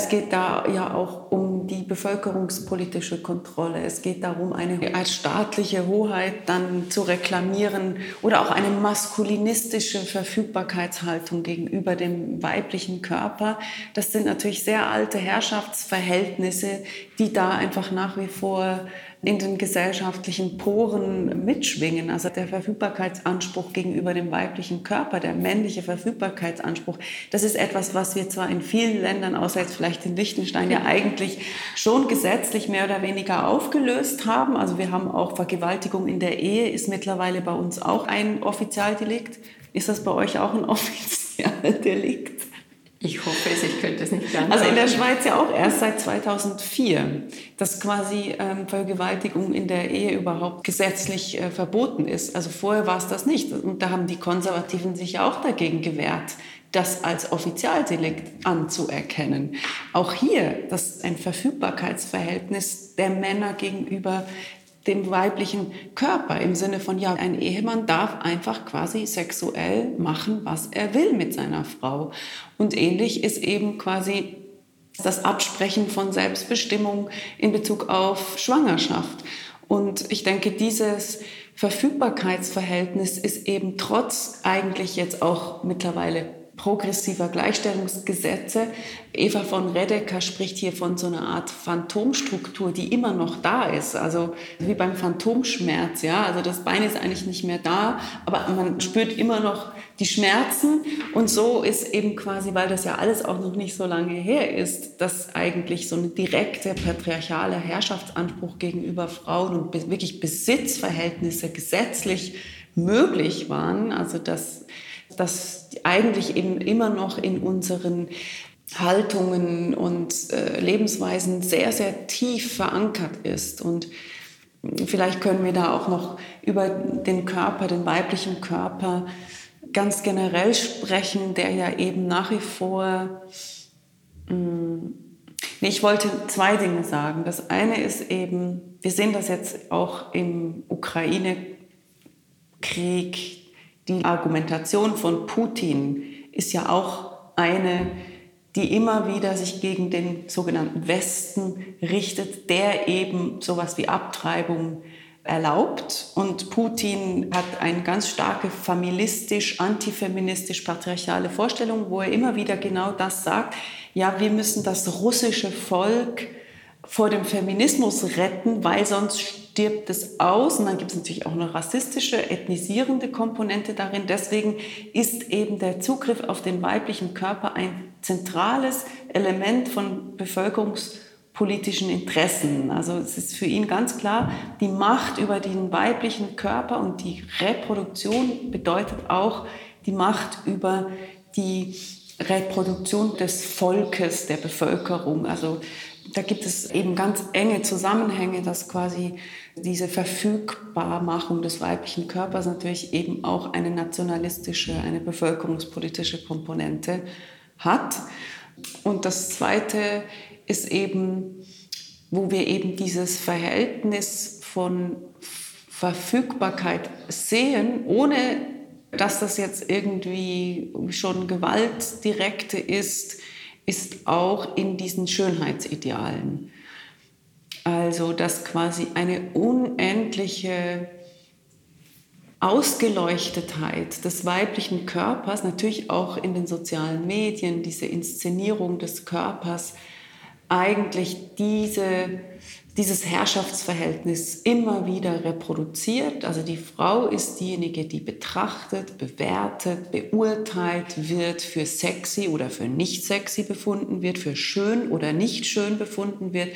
es geht da ja auch um die bevölkerungspolitische Kontrolle. Es geht darum, eine als staatliche Hoheit dann zu reklamieren oder auch eine maskulinistische Verfügbarkeitshaltung gegenüber dem weiblichen Körper. Das sind natürlich sehr alte Herrschaftsverhältnisse, die da einfach nach wie vor in den gesellschaftlichen Poren mitschwingen. Also der Verfügbarkeitsanspruch gegenüber dem weiblichen Körper, der männliche Verfügbarkeitsanspruch, das ist etwas, was wir zwar in vielen Ländern, außer jetzt vielleicht in Liechtenstein, ja eigentlich schon gesetzlich mehr oder weniger aufgelöst haben. Also wir haben auch Vergewaltigung in der Ehe, ist mittlerweile bei uns auch ein Offizialdelikt. Ist das bei euch auch ein Offizialdelikt? Ich hoffe es, ich könnte es nicht sagen. Also in der Schweiz ja auch erst seit 2004, dass quasi ähm, Vergewaltigung in der Ehe überhaupt gesetzlich äh, verboten ist. Also vorher war es das nicht. Und da haben die Konservativen sich ja auch dagegen gewehrt, das als Offizialdelikt anzuerkennen. Auch hier, das ist ein Verfügbarkeitsverhältnis der Männer gegenüber dem weiblichen Körper im Sinne von, ja, ein Ehemann darf einfach quasi sexuell machen, was er will mit seiner Frau. Und ähnlich ist eben quasi das Absprechen von Selbstbestimmung in Bezug auf Schwangerschaft. Und ich denke, dieses Verfügbarkeitsverhältnis ist eben trotz eigentlich jetzt auch mittlerweile progressiver Gleichstellungsgesetze. Eva von Redeker spricht hier von so einer Art Phantomstruktur, die immer noch da ist. Also wie beim Phantomschmerz, ja. Also das Bein ist eigentlich nicht mehr da, aber man spürt immer noch die Schmerzen. Und so ist eben quasi, weil das ja alles auch noch nicht so lange her ist, dass eigentlich so eine direkte patriarchale Herrschaftsanspruch gegenüber Frauen und wirklich Besitzverhältnisse gesetzlich möglich waren. Also dass das eigentlich eben immer noch in unseren Haltungen und äh, Lebensweisen sehr, sehr tief verankert ist. Und vielleicht können wir da auch noch über den Körper, den weiblichen Körper ganz generell sprechen, der ja eben nach wie vor... Mh, mm, ich wollte zwei Dinge sagen. Das eine ist eben, wir sehen das jetzt auch im Ukraine-Krieg, die Argumentation von Putin ist ja auch eine, die immer wieder sich gegen den sogenannten Westen richtet, der eben sowas wie Abtreibung erlaubt. Und Putin hat eine ganz starke familistisch, antifeministisch, patriarchale Vorstellung, wo er immer wieder genau das sagt. Ja, wir müssen das russische Volk vor dem Feminismus retten, weil sonst stirbt es aus. Und dann gibt es natürlich auch eine rassistische, ethnisierende Komponente darin. Deswegen ist eben der Zugriff auf den weiblichen Körper ein zentrales Element von bevölkerungspolitischen Interessen. Also es ist für ihn ganz klar, die Macht über den weiblichen Körper und die Reproduktion bedeutet auch die Macht über die Reproduktion des Volkes, der Bevölkerung. Also da gibt es eben ganz enge Zusammenhänge, dass quasi diese Verfügbarmachung des weiblichen Körpers natürlich eben auch eine nationalistische, eine bevölkerungspolitische Komponente hat. Und das Zweite ist eben, wo wir eben dieses Verhältnis von Verfügbarkeit sehen, ohne dass das jetzt irgendwie schon Gewalt direkte ist, ist auch in diesen Schönheitsidealen. Also, dass quasi eine unendliche Ausgeleuchtetheit des weiblichen Körpers, natürlich auch in den sozialen Medien, diese Inszenierung des Körpers, eigentlich diese dieses Herrschaftsverhältnis immer wieder reproduziert. Also die Frau ist diejenige, die betrachtet, bewertet, beurteilt wird, für sexy oder für nicht sexy befunden wird, für schön oder nicht schön befunden wird.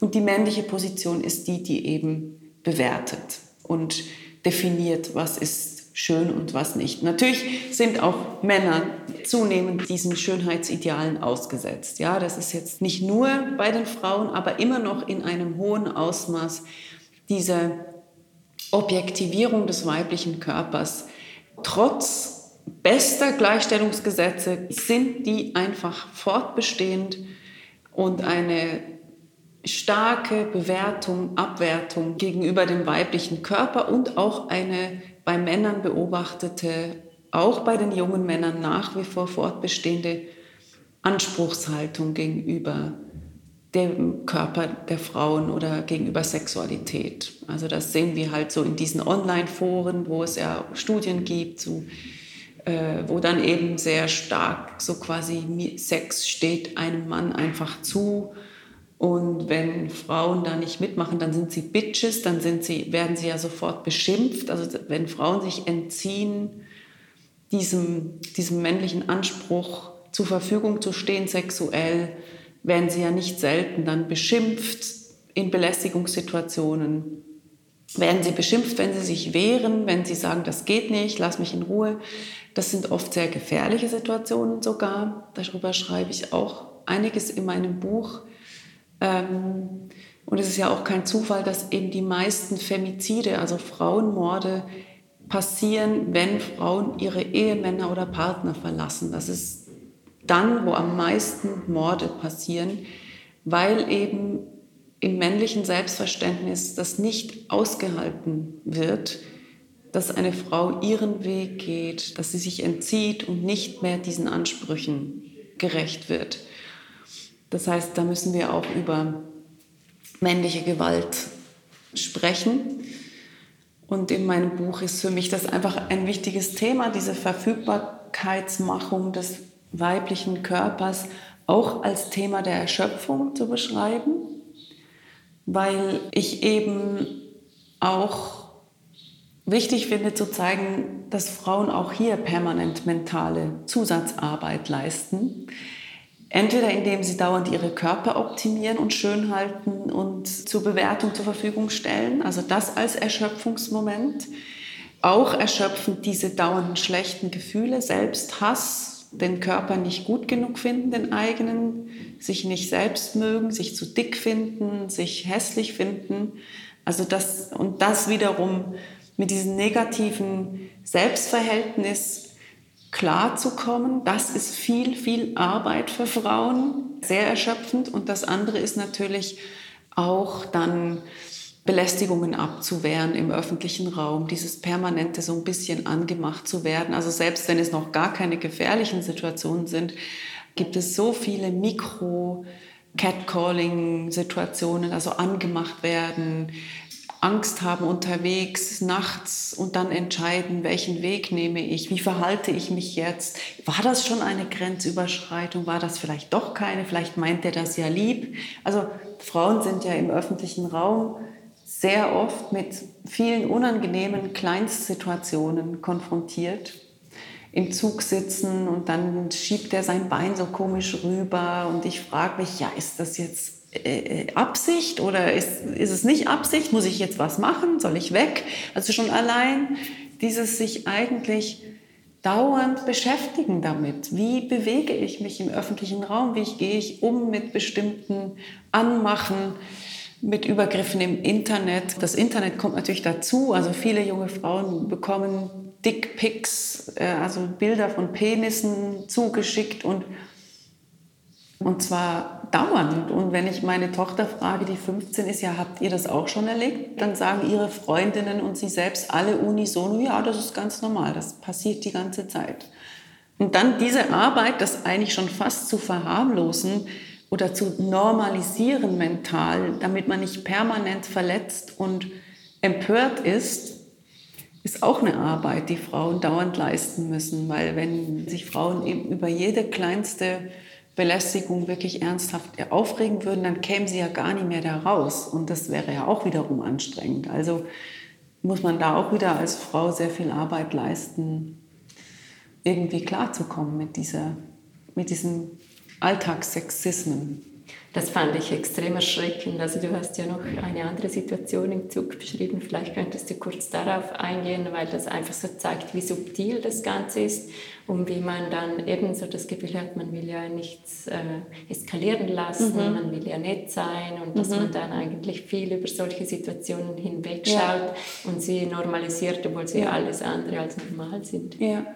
Und die männliche Position ist die, die eben bewertet und definiert, was ist schön und was nicht. Natürlich sind auch Männer zunehmend diesen Schönheitsidealen ausgesetzt. Ja, das ist jetzt nicht nur bei den Frauen, aber immer noch in einem hohen Ausmaß diese Objektivierung des weiblichen Körpers. Trotz bester Gleichstellungsgesetze sind die einfach fortbestehend und eine starke Bewertung, Abwertung gegenüber dem weiblichen Körper und auch eine bei Männern beobachtete, auch bei den jungen Männern nach wie vor fortbestehende Anspruchshaltung gegenüber dem Körper der Frauen oder gegenüber Sexualität. Also das sehen wir halt so in diesen Online-Foren, wo es ja Studien gibt, so, äh, wo dann eben sehr stark so quasi Sex steht einem Mann einfach zu und wenn Frauen da nicht mitmachen, dann sind sie Bitches, dann sind sie, werden sie ja sofort beschimpft. Also wenn Frauen sich entziehen, diesem, diesem männlichen Anspruch zur Verfügung zu stehen sexuell, werden sie ja nicht selten dann beschimpft in Belästigungssituationen. Werden sie beschimpft, wenn sie sich wehren, wenn sie sagen, das geht nicht, lass mich in Ruhe. Das sind oft sehr gefährliche Situationen sogar. Darüber schreibe ich auch einiges in meinem Buch ähm, und es ist ja auch kein Zufall, dass eben die meisten Femizide, also Frauenmorde, passieren, wenn Frauen ihre Ehemänner oder Partner verlassen. Das ist dann, wo am meisten Morde passieren, weil eben im männlichen Selbstverständnis das nicht ausgehalten wird, dass eine Frau ihren Weg geht, dass sie sich entzieht und nicht mehr diesen Ansprüchen gerecht wird. Das heißt, da müssen wir auch über männliche Gewalt sprechen. Und in meinem Buch ist für mich das einfach ein wichtiges Thema, diese Verfügbarkeitsmachung des weiblichen Körpers auch als Thema der Erschöpfung zu beschreiben, weil ich eben auch wichtig finde zu zeigen, dass Frauen auch hier permanent mentale Zusatzarbeit leisten Entweder indem sie dauernd ihre Körper optimieren und schön halten und zur Bewertung zur Verfügung stellen, also das als Erschöpfungsmoment. Auch erschöpfend diese dauernden schlechten Gefühle, Selbsthass, den Körper nicht gut genug finden, den eigenen, sich nicht selbst mögen, sich zu dick finden, sich hässlich finden. Also das, und das wiederum mit diesem negativen Selbstverhältnis klarzukommen. Das ist viel, viel Arbeit für Frauen, sehr erschöpfend. Und das andere ist natürlich auch dann Belästigungen abzuwehren im öffentlichen Raum, dieses permanente so ein bisschen angemacht zu werden. Also selbst wenn es noch gar keine gefährlichen Situationen sind, gibt es so viele Mikro- Catcalling-Situationen, also angemacht werden, Angst haben unterwegs, nachts und dann entscheiden, welchen Weg nehme ich, wie verhalte ich mich jetzt. War das schon eine Grenzüberschreitung? War das vielleicht doch keine? Vielleicht meint er das ja lieb. Also Frauen sind ja im öffentlichen Raum sehr oft mit vielen unangenehmen Kleinstsituationen konfrontiert. Im Zug sitzen und dann schiebt er sein Bein so komisch rüber und ich frage mich, ja, ist das jetzt Absicht oder ist, ist es nicht Absicht? Muss ich jetzt was machen? Soll ich weg? Also schon allein dieses sich eigentlich dauernd beschäftigen damit. Wie bewege ich mich im öffentlichen Raum? Wie gehe ich um mit bestimmten Anmachen? mit Übergriffen im Internet. Das Internet kommt natürlich dazu. Also viele junge Frauen bekommen Dickpics, äh, also Bilder von Penissen zugeschickt und, und zwar dauernd. Und wenn ich meine Tochter frage, die 15 ist, ja, habt ihr das auch schon erlebt? Dann sagen ihre Freundinnen und sie selbst alle unisono, ja, das ist ganz normal, das passiert die ganze Zeit. Und dann diese Arbeit, das eigentlich schon fast zu verharmlosen, oder zu normalisieren mental, damit man nicht permanent verletzt und empört ist, ist auch eine Arbeit, die Frauen dauernd leisten müssen. Weil wenn sich Frauen eben über jede kleinste Belästigung wirklich ernsthaft aufregen würden, dann kämen sie ja gar nicht mehr da raus. Und das wäre ja auch wiederum anstrengend. Also muss man da auch wieder als Frau sehr viel Arbeit leisten, irgendwie klarzukommen mit, dieser, mit diesem Alltagssexismen. Das fand ich extrem erschreckend. Also du hast ja noch eine andere Situation im Zug beschrieben. Vielleicht könntest du kurz darauf eingehen, weil das einfach so zeigt, wie subtil das Ganze ist und wie man dann ebenso das Gefühl hat, man will ja nichts äh, eskalieren lassen, mhm. man will ja nett sein und dass mhm. man dann eigentlich viel über solche Situationen hinwegschaut ja. und sie normalisiert, obwohl sie ja. alles andere als normal sind. Ja.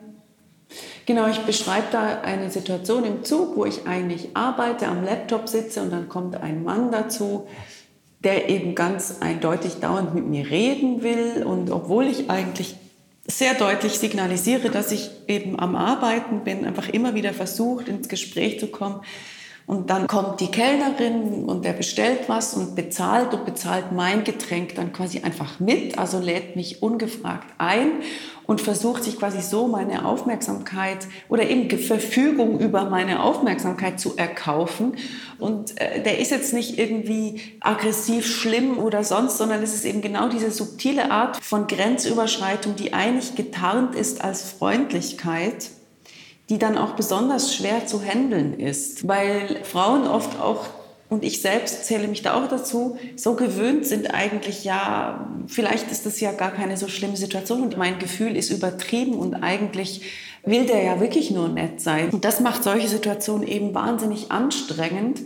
Genau, ich beschreibe da eine Situation im Zug, wo ich eigentlich arbeite, am Laptop sitze und dann kommt ein Mann dazu, der eben ganz eindeutig dauernd mit mir reden will. Und obwohl ich eigentlich sehr deutlich signalisiere, dass ich eben am Arbeiten bin, einfach immer wieder versucht, ins Gespräch zu kommen. Und dann kommt die Kellnerin und der bestellt was und bezahlt und bezahlt mein Getränk dann quasi einfach mit, also lädt mich ungefragt ein und versucht sich quasi so meine Aufmerksamkeit oder eben Verfügung über meine Aufmerksamkeit zu erkaufen. Und äh, der ist jetzt nicht irgendwie aggressiv, schlimm oder sonst, sondern es ist eben genau diese subtile Art von Grenzüberschreitung, die eigentlich getarnt ist als Freundlichkeit die dann auch besonders schwer zu handeln ist, weil Frauen oft auch und ich selbst zähle mich da auch dazu, so gewöhnt sind eigentlich, ja, vielleicht ist das ja gar keine so schlimme Situation und mein Gefühl ist übertrieben und eigentlich will der ja wirklich nur nett sein. Und das macht solche Situationen eben wahnsinnig anstrengend,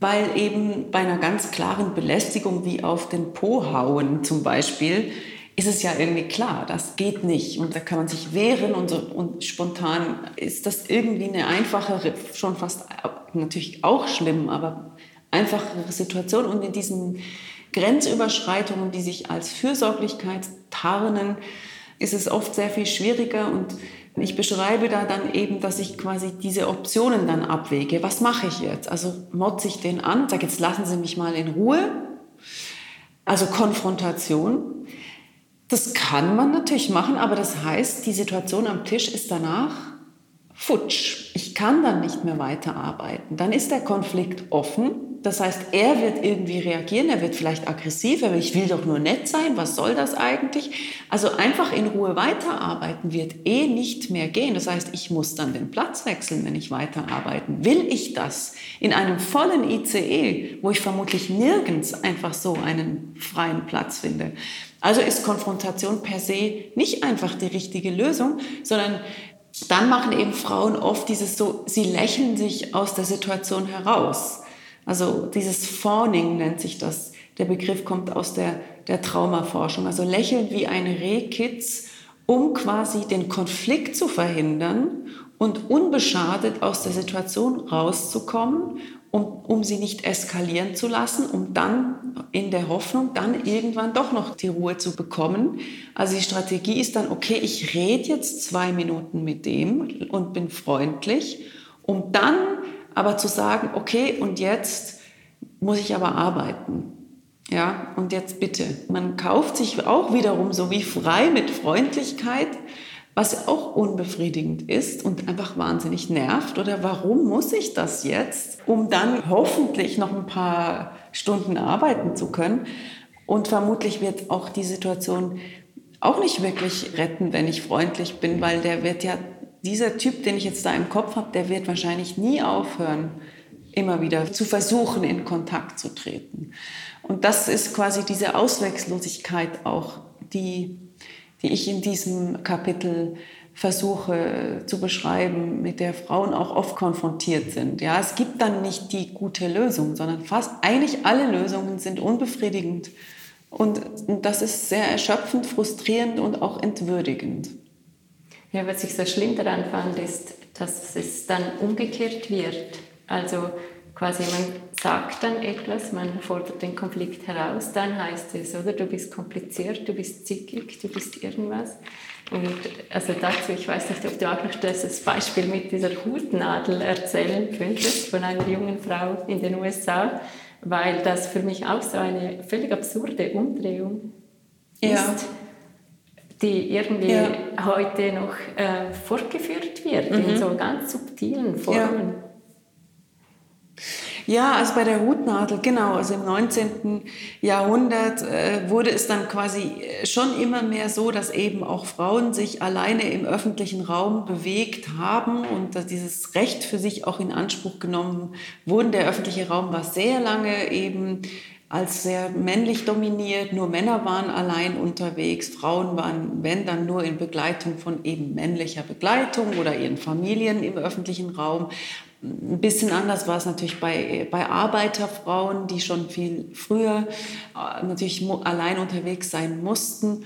weil eben bei einer ganz klaren Belästigung wie auf den Po hauen zum Beispiel, ist es ja irgendwie klar, das geht nicht und da kann man sich wehren und, so, und spontan ist das irgendwie eine einfachere, schon fast natürlich auch schlimm, aber einfachere Situation und in diesen Grenzüberschreitungen, die sich als Fürsorglichkeit tarnen, ist es oft sehr viel schwieriger und ich beschreibe da dann eben, dass ich quasi diese Optionen dann abwäge. Was mache ich jetzt? Also motze ich den an, sage jetzt lassen Sie mich mal in Ruhe. Also Konfrontation. Das kann man natürlich machen, aber das heißt, die Situation am Tisch ist danach futsch. Ich kann dann nicht mehr weiterarbeiten. Dann ist der Konflikt offen das heißt, er wird irgendwie reagieren, er wird vielleicht aggressiv, aber ich will doch nur nett sein, was soll das eigentlich? Also einfach in Ruhe weiterarbeiten wird eh nicht mehr gehen. Das heißt, ich muss dann den Platz wechseln, wenn ich weiterarbeiten. Will ich das in einem vollen ICE, wo ich vermutlich nirgends einfach so einen freien Platz finde? Also ist Konfrontation per se nicht einfach die richtige Lösung, sondern dann machen eben Frauen oft dieses so, sie lächeln sich aus der Situation heraus. Also dieses Fawning nennt sich das. Der Begriff kommt aus der, der Traumaforschung. Also lächeln wie ein Rehkitz, um quasi den Konflikt zu verhindern und unbeschadet aus der Situation rauszukommen, um, um sie nicht eskalieren zu lassen, um dann in der Hoffnung, dann irgendwann doch noch die Ruhe zu bekommen. Also die Strategie ist dann, okay, ich rede jetzt zwei Minuten mit dem und bin freundlich, um dann aber zu sagen, okay, und jetzt muss ich aber arbeiten. Ja, und jetzt bitte. Man kauft sich auch wiederum so wie frei mit Freundlichkeit, was auch unbefriedigend ist und einfach wahnsinnig nervt. Oder warum muss ich das jetzt, um dann hoffentlich noch ein paar Stunden arbeiten zu können? Und vermutlich wird auch die Situation auch nicht wirklich retten, wenn ich freundlich bin, weil der wird ja dieser Typ, den ich jetzt da im Kopf habe, der wird wahrscheinlich nie aufhören, immer wieder zu versuchen, in Kontakt zu treten. Und das ist quasi diese Ausweglosigkeit auch, die, die ich in diesem Kapitel versuche zu beschreiben, mit der Frauen auch oft konfrontiert sind. Ja, es gibt dann nicht die gute Lösung, sondern fast eigentlich alle Lösungen sind unbefriedigend. Und das ist sehr erschöpfend, frustrierend und auch entwürdigend. Ja, was ich so schlimm daran fand, ist, dass es dann umgekehrt wird. Also quasi man sagt dann etwas, man fordert den Konflikt heraus, dann heißt es, oder du bist kompliziert, du bist zickig, du bist irgendwas. Und also dazu, ich weiß nicht, ob du auch noch das Beispiel mit dieser Hutnadel erzählen könntest von einer jungen Frau in den USA, weil das für mich auch so eine völlig absurde Umdrehung ja. ist, die irgendwie ja. heute noch äh, fortgeführt wird mhm. in so ganz subtilen Formen. Ja. Ja, also bei der Hutnadel, genau. Also im 19. Jahrhundert äh, wurde es dann quasi äh, schon immer mehr so, dass eben auch Frauen sich alleine im öffentlichen Raum bewegt haben und dass dieses Recht für sich auch in Anspruch genommen wurden. Der öffentliche Raum war sehr lange eben als sehr männlich dominiert. Nur Männer waren allein unterwegs. Frauen waren, wenn dann nur in Begleitung von eben männlicher Begleitung oder ihren Familien im öffentlichen Raum. Ein bisschen anders war es natürlich bei, bei Arbeiterfrauen, die schon viel früher äh, natürlich allein unterwegs sein mussten.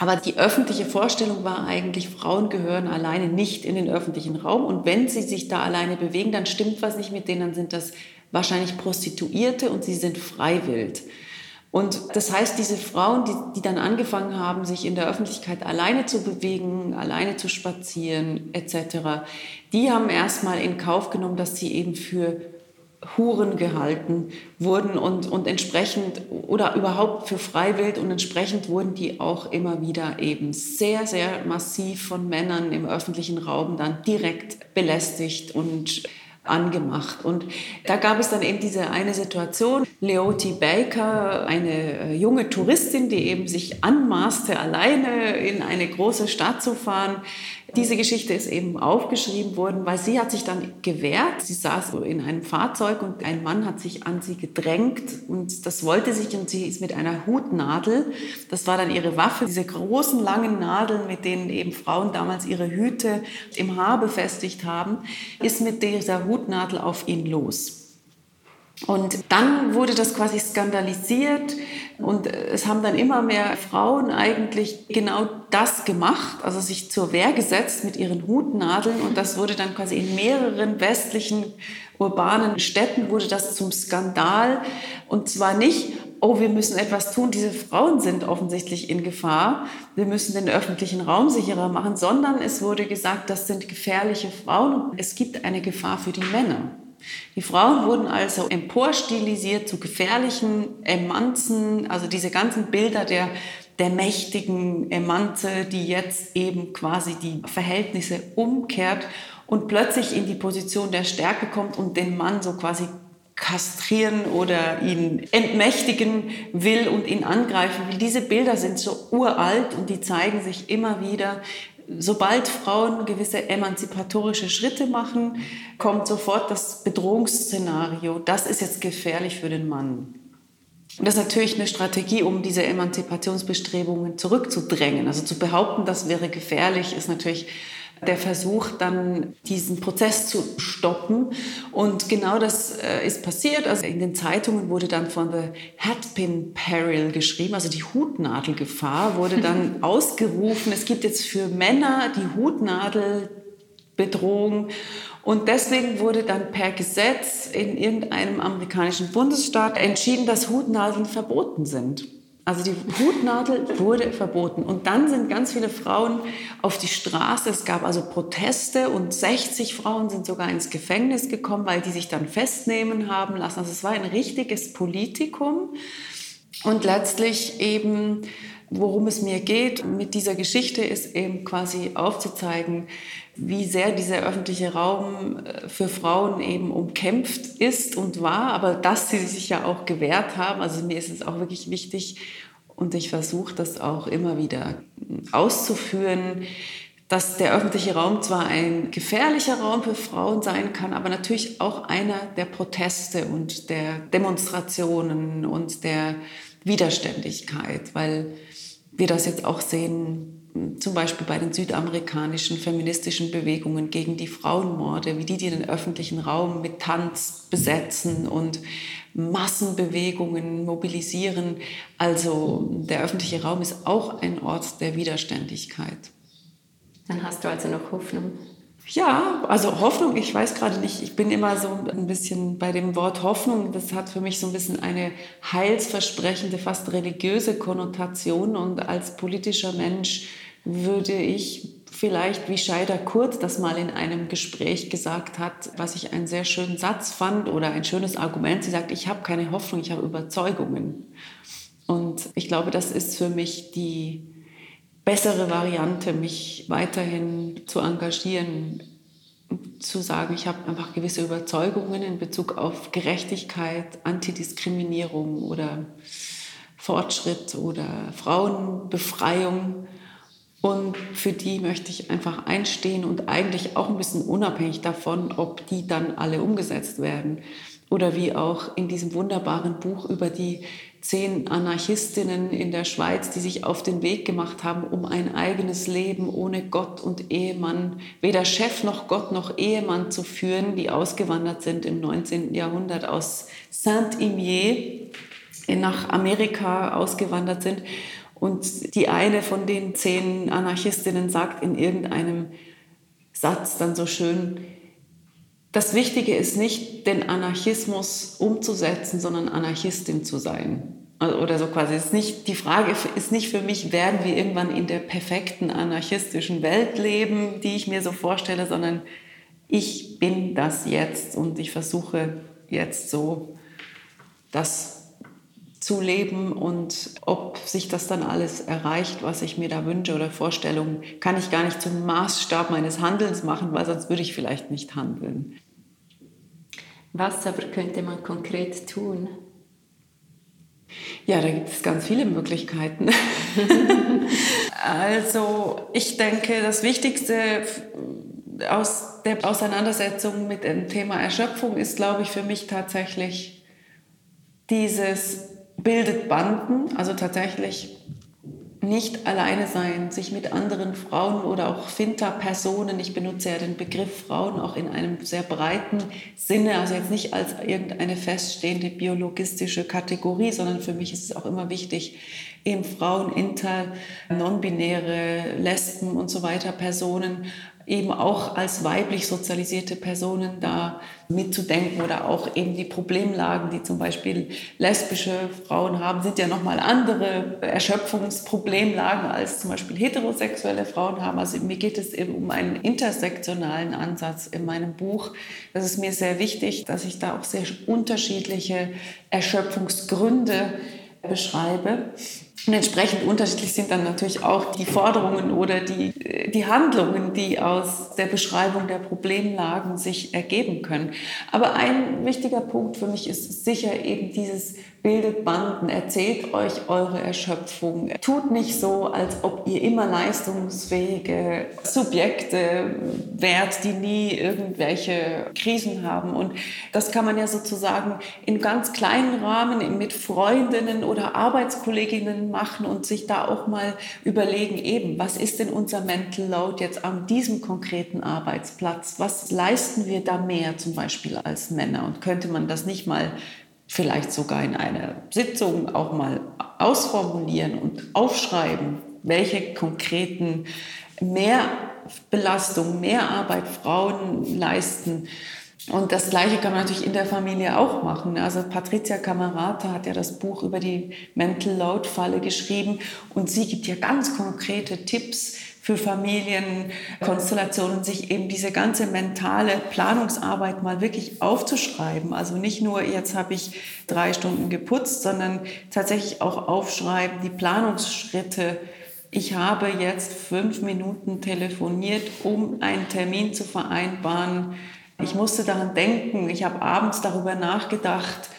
Aber die öffentliche Vorstellung war eigentlich, Frauen gehören alleine nicht in den öffentlichen Raum. Und wenn sie sich da alleine bewegen, dann stimmt was nicht mit denen, dann sind das wahrscheinlich Prostituierte und sie sind freiwillig. Und das heißt, diese Frauen, die, die dann angefangen haben, sich in der Öffentlichkeit alleine zu bewegen, alleine zu spazieren etc., die haben erstmal in Kauf genommen, dass sie eben für Huren gehalten wurden und, und entsprechend oder überhaupt für freiwillig und entsprechend wurden die auch immer wieder eben sehr, sehr massiv von Männern im öffentlichen Raum dann direkt belästigt und angemacht. Und da gab es dann eben diese eine Situation. Leoti Baker, eine äh, junge Touristin, die eben sich anmaßte, alleine in eine große Stadt zu fahren, diese Geschichte ist eben aufgeschrieben worden, weil sie hat sich dann gewehrt. Sie saß in einem Fahrzeug und ein Mann hat sich an sie gedrängt und das wollte sich und sie ist mit einer Hutnadel, das war dann ihre Waffe, diese großen langen Nadeln, mit denen eben Frauen damals ihre Hüte im Haar befestigt haben, ist mit dieser Hutnadel auf ihn los. Und dann wurde das quasi skandalisiert und es haben dann immer mehr Frauen eigentlich genau das gemacht, also sich zur Wehr gesetzt mit ihren Hutnadeln und das wurde dann quasi in mehreren westlichen urbanen Städten wurde das zum Skandal und zwar nicht, oh, wir müssen etwas tun, diese Frauen sind offensichtlich in Gefahr, wir müssen den öffentlichen Raum sicherer machen, sondern es wurde gesagt, das sind gefährliche Frauen und es gibt eine Gefahr für die Männer. Die Frauen wurden also emporstilisiert zu gefährlichen Emanzen, also diese ganzen Bilder der, der mächtigen Emanze, die jetzt eben quasi die Verhältnisse umkehrt und plötzlich in die Position der Stärke kommt und den Mann so quasi kastrieren oder ihn entmächtigen will und ihn angreifen will. Diese Bilder sind so uralt und die zeigen sich immer wieder sobald Frauen gewisse emanzipatorische Schritte machen, kommt sofort das Bedrohungsszenario. Das ist jetzt gefährlich für den Mann. Und das ist natürlich eine Strategie, um diese Emanzipationsbestrebungen zurückzudrängen. Also zu behaupten, das wäre gefährlich, ist natürlich der Versuch, dann diesen Prozess zu stoppen. Und genau das äh, ist passiert. Also in den Zeitungen wurde dann von the Hatpin Peril geschrieben, also die Hutnadelgefahr wurde dann ausgerufen. Es gibt jetzt für Männer die Hutnadelbedrohung. Und deswegen wurde dann per Gesetz in irgendeinem amerikanischen Bundesstaat entschieden, dass Hutnadeln verboten sind. Also die Hutnadel wurde verboten. Und dann sind ganz viele Frauen auf die Straße. Es gab also Proteste und 60 Frauen sind sogar ins Gefängnis gekommen, weil die sich dann festnehmen haben lassen. Also es war ein richtiges Politikum. Und letztlich eben, worum es mir geht mit dieser Geschichte, ist eben quasi aufzuzeigen, wie sehr dieser öffentliche Raum äh, für Frauen eben umkämpft ist und war, aber dass sie sich ja auch gewehrt haben. Also mir ist es auch wirklich wichtig und ich versuche das auch immer wieder auszuführen, dass der öffentliche Raum zwar ein gefährlicher Raum für Frauen sein kann, aber natürlich auch einer der Proteste und der Demonstrationen und der Widerständigkeit, weil wir das jetzt auch sehen zum Beispiel bei den südamerikanischen feministischen Bewegungen gegen die Frauenmorde, wie die, die den öffentlichen Raum mit Tanz besetzen und Massenbewegungen mobilisieren. Also der öffentliche Raum ist auch ein Ort der Widerständigkeit. Dann hast du also noch Hoffnung. Ja, also Hoffnung, ich weiß gerade nicht, ich bin immer so ein bisschen bei dem Wort Hoffnung, das hat für mich so ein bisschen eine heilsversprechende, fast religiöse Konnotation und als politischer Mensch würde ich vielleicht wie Scheider Kurt das mal in einem Gespräch gesagt hat, was ich einen sehr schönen Satz fand oder ein schönes Argument. Sie sagt, ich habe keine Hoffnung, ich habe Überzeugungen. Und ich glaube, das ist für mich die bessere Variante, mich weiterhin zu engagieren, zu sagen, ich habe einfach gewisse Überzeugungen in Bezug auf Gerechtigkeit, Antidiskriminierung oder Fortschritt oder Frauenbefreiung. Und für die möchte ich einfach einstehen und eigentlich auch ein bisschen unabhängig davon, ob die dann alle umgesetzt werden. Oder wie auch in diesem wunderbaren Buch über die zehn Anarchistinnen in der Schweiz, die sich auf den Weg gemacht haben, um ein eigenes Leben ohne Gott und Ehemann, weder Chef noch Gott noch Ehemann zu führen, die ausgewandert sind im 19. Jahrhundert aus Saint-Imier nach Amerika ausgewandert sind. Und die eine von den zehn Anarchistinnen sagt in irgendeinem Satz dann so schön, das Wichtige ist nicht, den Anarchismus umzusetzen, sondern Anarchistin zu sein. Also, oder so quasi. Ist nicht, die Frage ist nicht für mich, werden wir irgendwann in der perfekten anarchistischen Welt leben, die ich mir so vorstelle, sondern ich bin das jetzt und ich versuche jetzt so das zu leben und ob sich das dann alles erreicht, was ich mir da wünsche oder Vorstellungen, kann ich gar nicht zum Maßstab meines Handelns machen, weil sonst würde ich vielleicht nicht handeln. Was aber könnte man konkret tun? Ja, da gibt es ganz viele Möglichkeiten. also ich denke, das Wichtigste aus der Auseinandersetzung mit dem Thema Erschöpfung ist, glaube ich, für mich tatsächlich dieses bildet Banden, also tatsächlich nicht alleine sein, sich mit anderen Frauen oder auch Finta-Personen, ich benutze ja den Begriff Frauen auch in einem sehr breiten Sinne, also jetzt nicht als irgendeine feststehende biologistische Kategorie, sondern für mich ist es auch immer wichtig, eben Frauen, Inter, non-binäre, Lesben und so weiter Personen eben auch als weiblich sozialisierte Personen da mitzudenken oder auch eben die Problemlagen, die zum Beispiel lesbische Frauen haben, sind ja nochmal andere Erschöpfungsproblemlagen als zum Beispiel heterosexuelle Frauen haben. Also mir geht es eben um einen intersektionalen Ansatz in meinem Buch. Das ist mir sehr wichtig, dass ich da auch sehr unterschiedliche Erschöpfungsgründe beschreibe. Und entsprechend unterschiedlich sind dann natürlich auch die Forderungen oder die, die Handlungen, die aus der Beschreibung der Problemlagen sich ergeben können. Aber ein wichtiger Punkt für mich ist sicher eben dieses bildet Banden, erzählt euch eure Erschöpfung. Tut nicht so, als ob ihr immer leistungsfähige Subjekte wärt, die nie irgendwelche Krisen haben. Und das kann man ja sozusagen in ganz kleinen Rahmen mit Freundinnen oder Arbeitskolleginnen machen und sich da auch mal überlegen, eben, was ist denn unser Mental Load jetzt an diesem konkreten Arbeitsplatz? Was leisten wir da mehr zum Beispiel als Männer? Und könnte man das nicht mal vielleicht sogar in einer Sitzung auch mal ausformulieren und aufschreiben, welche konkreten Mehrbelastungen, Mehrarbeit Frauen leisten. Und das Gleiche kann man natürlich in der Familie auch machen. Also Patricia Camerata hat ja das Buch über die Mental Load Falle geschrieben und sie gibt ja ganz konkrete Tipps, für Familienkonstellationen, sich eben diese ganze mentale Planungsarbeit mal wirklich aufzuschreiben. Also nicht nur, jetzt habe ich drei Stunden geputzt, sondern tatsächlich auch aufschreiben, die Planungsschritte. Ich habe jetzt fünf Minuten telefoniert, um einen Termin zu vereinbaren. Ich musste daran denken, ich habe abends darüber nachgedacht,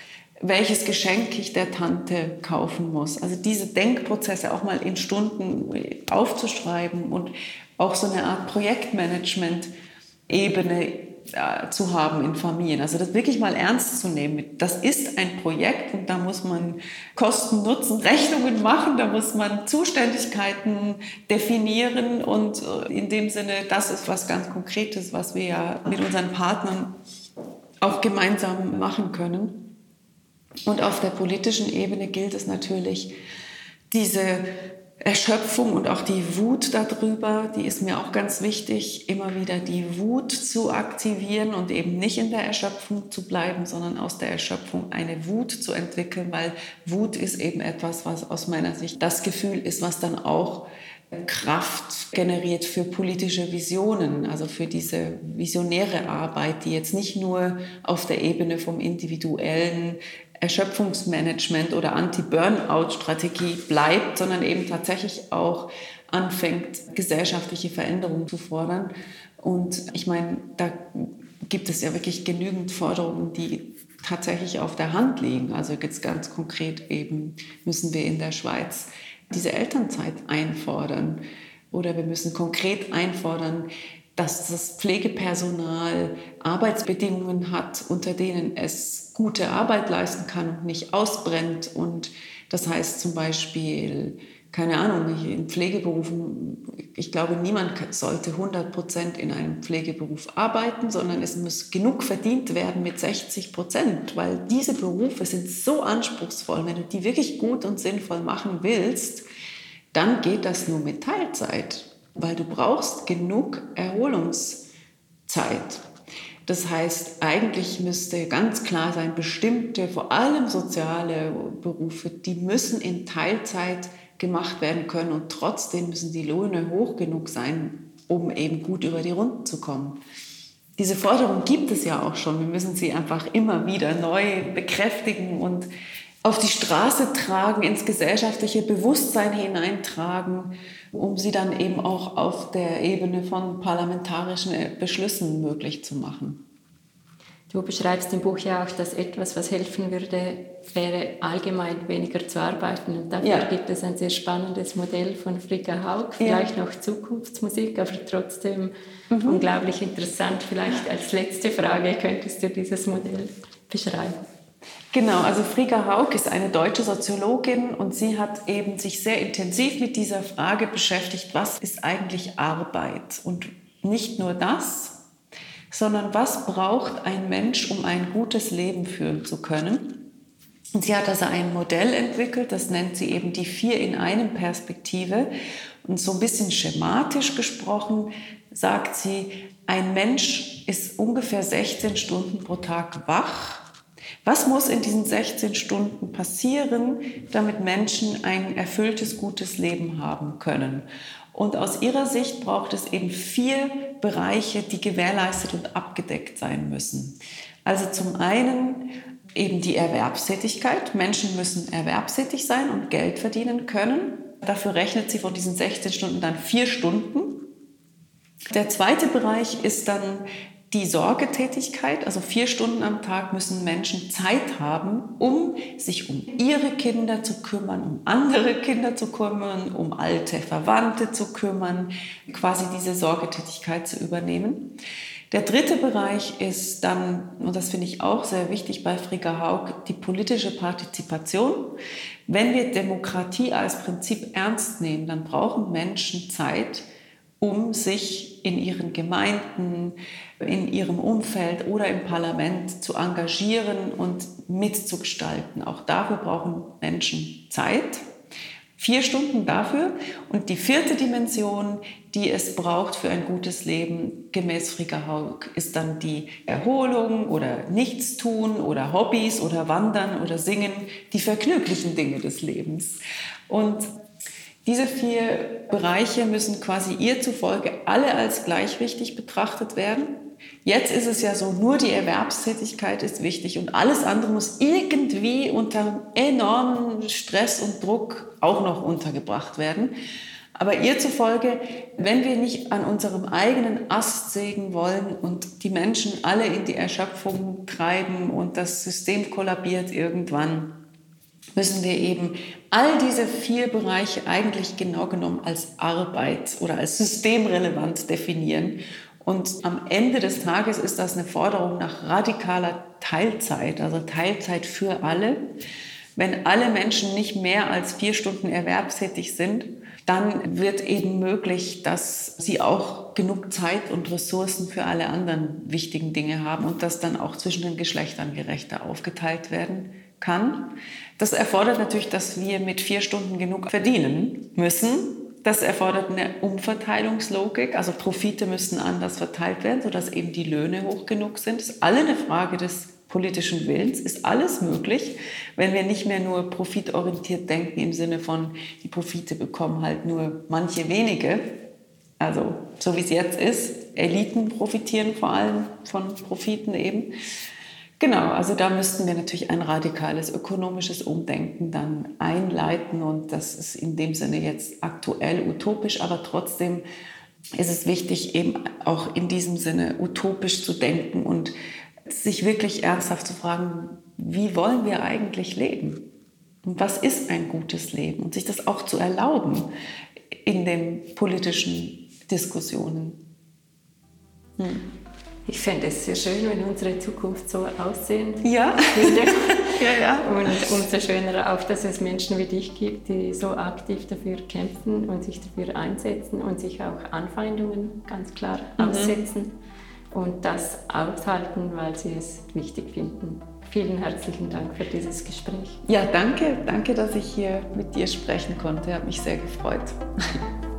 welches Geschenk ich der Tante kaufen muss. Also diese Denkprozesse auch mal in Stunden aufzuschreiben und auch so eine Art Projektmanagement-Ebene äh, zu haben in Familien. Also das wirklich mal ernst zu nehmen. Das ist ein Projekt und da muss man Kosten-Nutzen-Rechnungen machen, da muss man Zuständigkeiten definieren und äh, in dem Sinne, das ist was ganz Konkretes, was wir ja mit unseren Partnern auch gemeinsam machen können. Und auf der politischen Ebene gilt es natürlich, diese Erschöpfung und auch die Wut darüber, die ist mir auch ganz wichtig, immer wieder die Wut zu aktivieren und eben nicht in der Erschöpfung zu bleiben, sondern aus der Erschöpfung eine Wut zu entwickeln, weil Wut ist eben etwas, was aus meiner Sicht das Gefühl ist, was dann auch Kraft generiert für politische Visionen, also für diese visionäre Arbeit, die jetzt nicht nur auf der Ebene vom individuellen Erschöpfungsmanagement oder Anti-Burnout-Strategie bleibt, sondern eben tatsächlich auch anfängt, gesellschaftliche Veränderungen zu fordern. Und ich meine, da gibt es ja wirklich genügend Forderungen, die tatsächlich auf der Hand liegen. Also jetzt ganz konkret eben müssen wir in der Schweiz diese Elternzeit einfordern. Oder wir müssen konkret einfordern, dass das Pflegepersonal Arbeitsbedingungen hat, unter denen es gute Arbeit leisten kann und nicht ausbrennt. Und das heißt zum Beispiel, keine Ahnung, in Pflegeberufen, ich glaube, niemand sollte 100 Prozent in einem Pflegeberuf arbeiten, sondern es muss genug verdient werden mit 60 Prozent, weil diese Berufe sind so anspruchsvoll. Wenn du die wirklich gut und sinnvoll machen willst, dann geht das nur mit Teilzeit, weil du brauchst genug Erholungszeit. Das heißt, eigentlich müsste ganz klar sein, bestimmte, vor allem soziale Berufe, die müssen in Teilzeit gemacht werden können und trotzdem müssen die Löhne hoch genug sein, um eben gut über die Runden zu kommen. Diese Forderung gibt es ja auch schon. Wir müssen sie einfach immer wieder neu bekräftigen und auf die Straße tragen, ins gesellschaftliche Bewusstsein hineintragen, um sie dann eben auch auf der Ebene von parlamentarischen Beschlüssen möglich zu machen. Du beschreibst im Buch ja auch, dass etwas, was helfen würde, wäre allgemein weniger zu arbeiten. Und dafür ja. gibt es ein sehr spannendes Modell von Frigga Haug, vielleicht ja. noch Zukunftsmusik, aber trotzdem mhm. unglaublich interessant. Vielleicht als letzte Frage könntest du dieses Modell beschreiben. Genau, also Frigga Haug ist eine deutsche Soziologin und sie hat eben sich sehr intensiv mit dieser Frage beschäftigt, was ist eigentlich Arbeit? Und nicht nur das, sondern was braucht ein Mensch, um ein gutes Leben führen zu können. Und sie hat also ein Modell entwickelt, das nennt sie eben die Vier in einem Perspektive. Und so ein bisschen schematisch gesprochen sagt sie, ein Mensch ist ungefähr 16 Stunden pro Tag wach. Was muss in diesen 16 Stunden passieren, damit Menschen ein erfülltes, gutes Leben haben können? Und aus ihrer Sicht braucht es eben vier Bereiche, die gewährleistet und abgedeckt sein müssen. Also zum einen eben die Erwerbstätigkeit. Menschen müssen erwerbstätig sein und Geld verdienen können. Dafür rechnet sie von diesen 16 Stunden dann vier Stunden. Der zweite Bereich ist dann die Sorgetätigkeit, also vier Stunden am Tag müssen Menschen Zeit haben, um sich um ihre Kinder zu kümmern, um andere Kinder zu kümmern, um alte Verwandte zu kümmern, quasi diese Sorgetätigkeit zu übernehmen. Der dritte Bereich ist dann, und das finde ich auch sehr wichtig bei Frigga Haug, die politische Partizipation. Wenn wir Demokratie als Prinzip ernst nehmen, dann brauchen Menschen Zeit, um sich in ihren Gemeinden, in ihrem Umfeld oder im Parlament zu engagieren und mitzugestalten. Auch dafür brauchen Menschen Zeit. Vier Stunden dafür. Und die vierte Dimension, die es braucht für ein gutes Leben, gemäß Frika Haug, ist dann die Erholung oder Nichtstun oder Hobbys oder Wandern oder Singen, die vergnüglichen Dinge des Lebens. Und diese vier Bereiche müssen quasi ihr zufolge alle als gleich wichtig betrachtet werden. Jetzt ist es ja so, nur die Erwerbstätigkeit ist wichtig und alles andere muss irgendwie unter enormem Stress und Druck auch noch untergebracht werden. Aber ihr zufolge, wenn wir nicht an unserem eigenen Ast sägen wollen und die Menschen alle in die Erschöpfung treiben und das System kollabiert irgendwann, müssen wir eben all diese vier Bereiche eigentlich genau genommen als Arbeit oder als systemrelevant definieren Und am Ende des Tages ist das eine Forderung nach radikaler Teilzeit, also Teilzeit für alle. Wenn alle Menschen nicht mehr als vier Stunden erwerbstätig sind, dann wird eben möglich, dass sie auch genug Zeit und Ressourcen für alle anderen wichtigen Dinge haben und dass dann auch zwischen den Geschlechtern gerechter aufgeteilt werden kann. Das erfordert natürlich, dass wir mit vier Stunden genug verdienen müssen. Das erfordert eine Umverteilungslogik, also Profite müssen anders verteilt werden, sodass eben die Löhne hoch genug sind. Das ist alle eine Frage des politischen Willens, ist alles möglich, wenn wir nicht mehr nur profitorientiert denken im Sinne von, die Profite bekommen halt nur manche wenige. Also so wie es jetzt ist, Eliten profitieren vor allem von Profiten eben. Genau, also da müssten wir natürlich ein radikales ökonomisches Umdenken dann einleiten und das ist in dem Sinne jetzt aktuell utopisch, aber trotzdem ist es wichtig, eben auch in diesem Sinne utopisch zu denken und sich wirklich ernsthaft zu fragen, wie wollen wir eigentlich leben? Und was ist ein gutes Leben? Und sich das auch zu erlauben in den politischen Diskussionen. Hm. Ich fände es sehr schön, wenn unsere Zukunft so aussehen ja. würde. ja, ja. Und umso schöner auch, dass es Menschen wie dich gibt, die so aktiv dafür kämpfen und sich dafür einsetzen und sich auch Anfeindungen ganz klar mhm. aussetzen und das aushalten, weil sie es wichtig finden. Vielen herzlichen Dank für dieses Gespräch. Ja, danke. Danke, dass ich hier mit dir sprechen konnte. Hat mich sehr gefreut.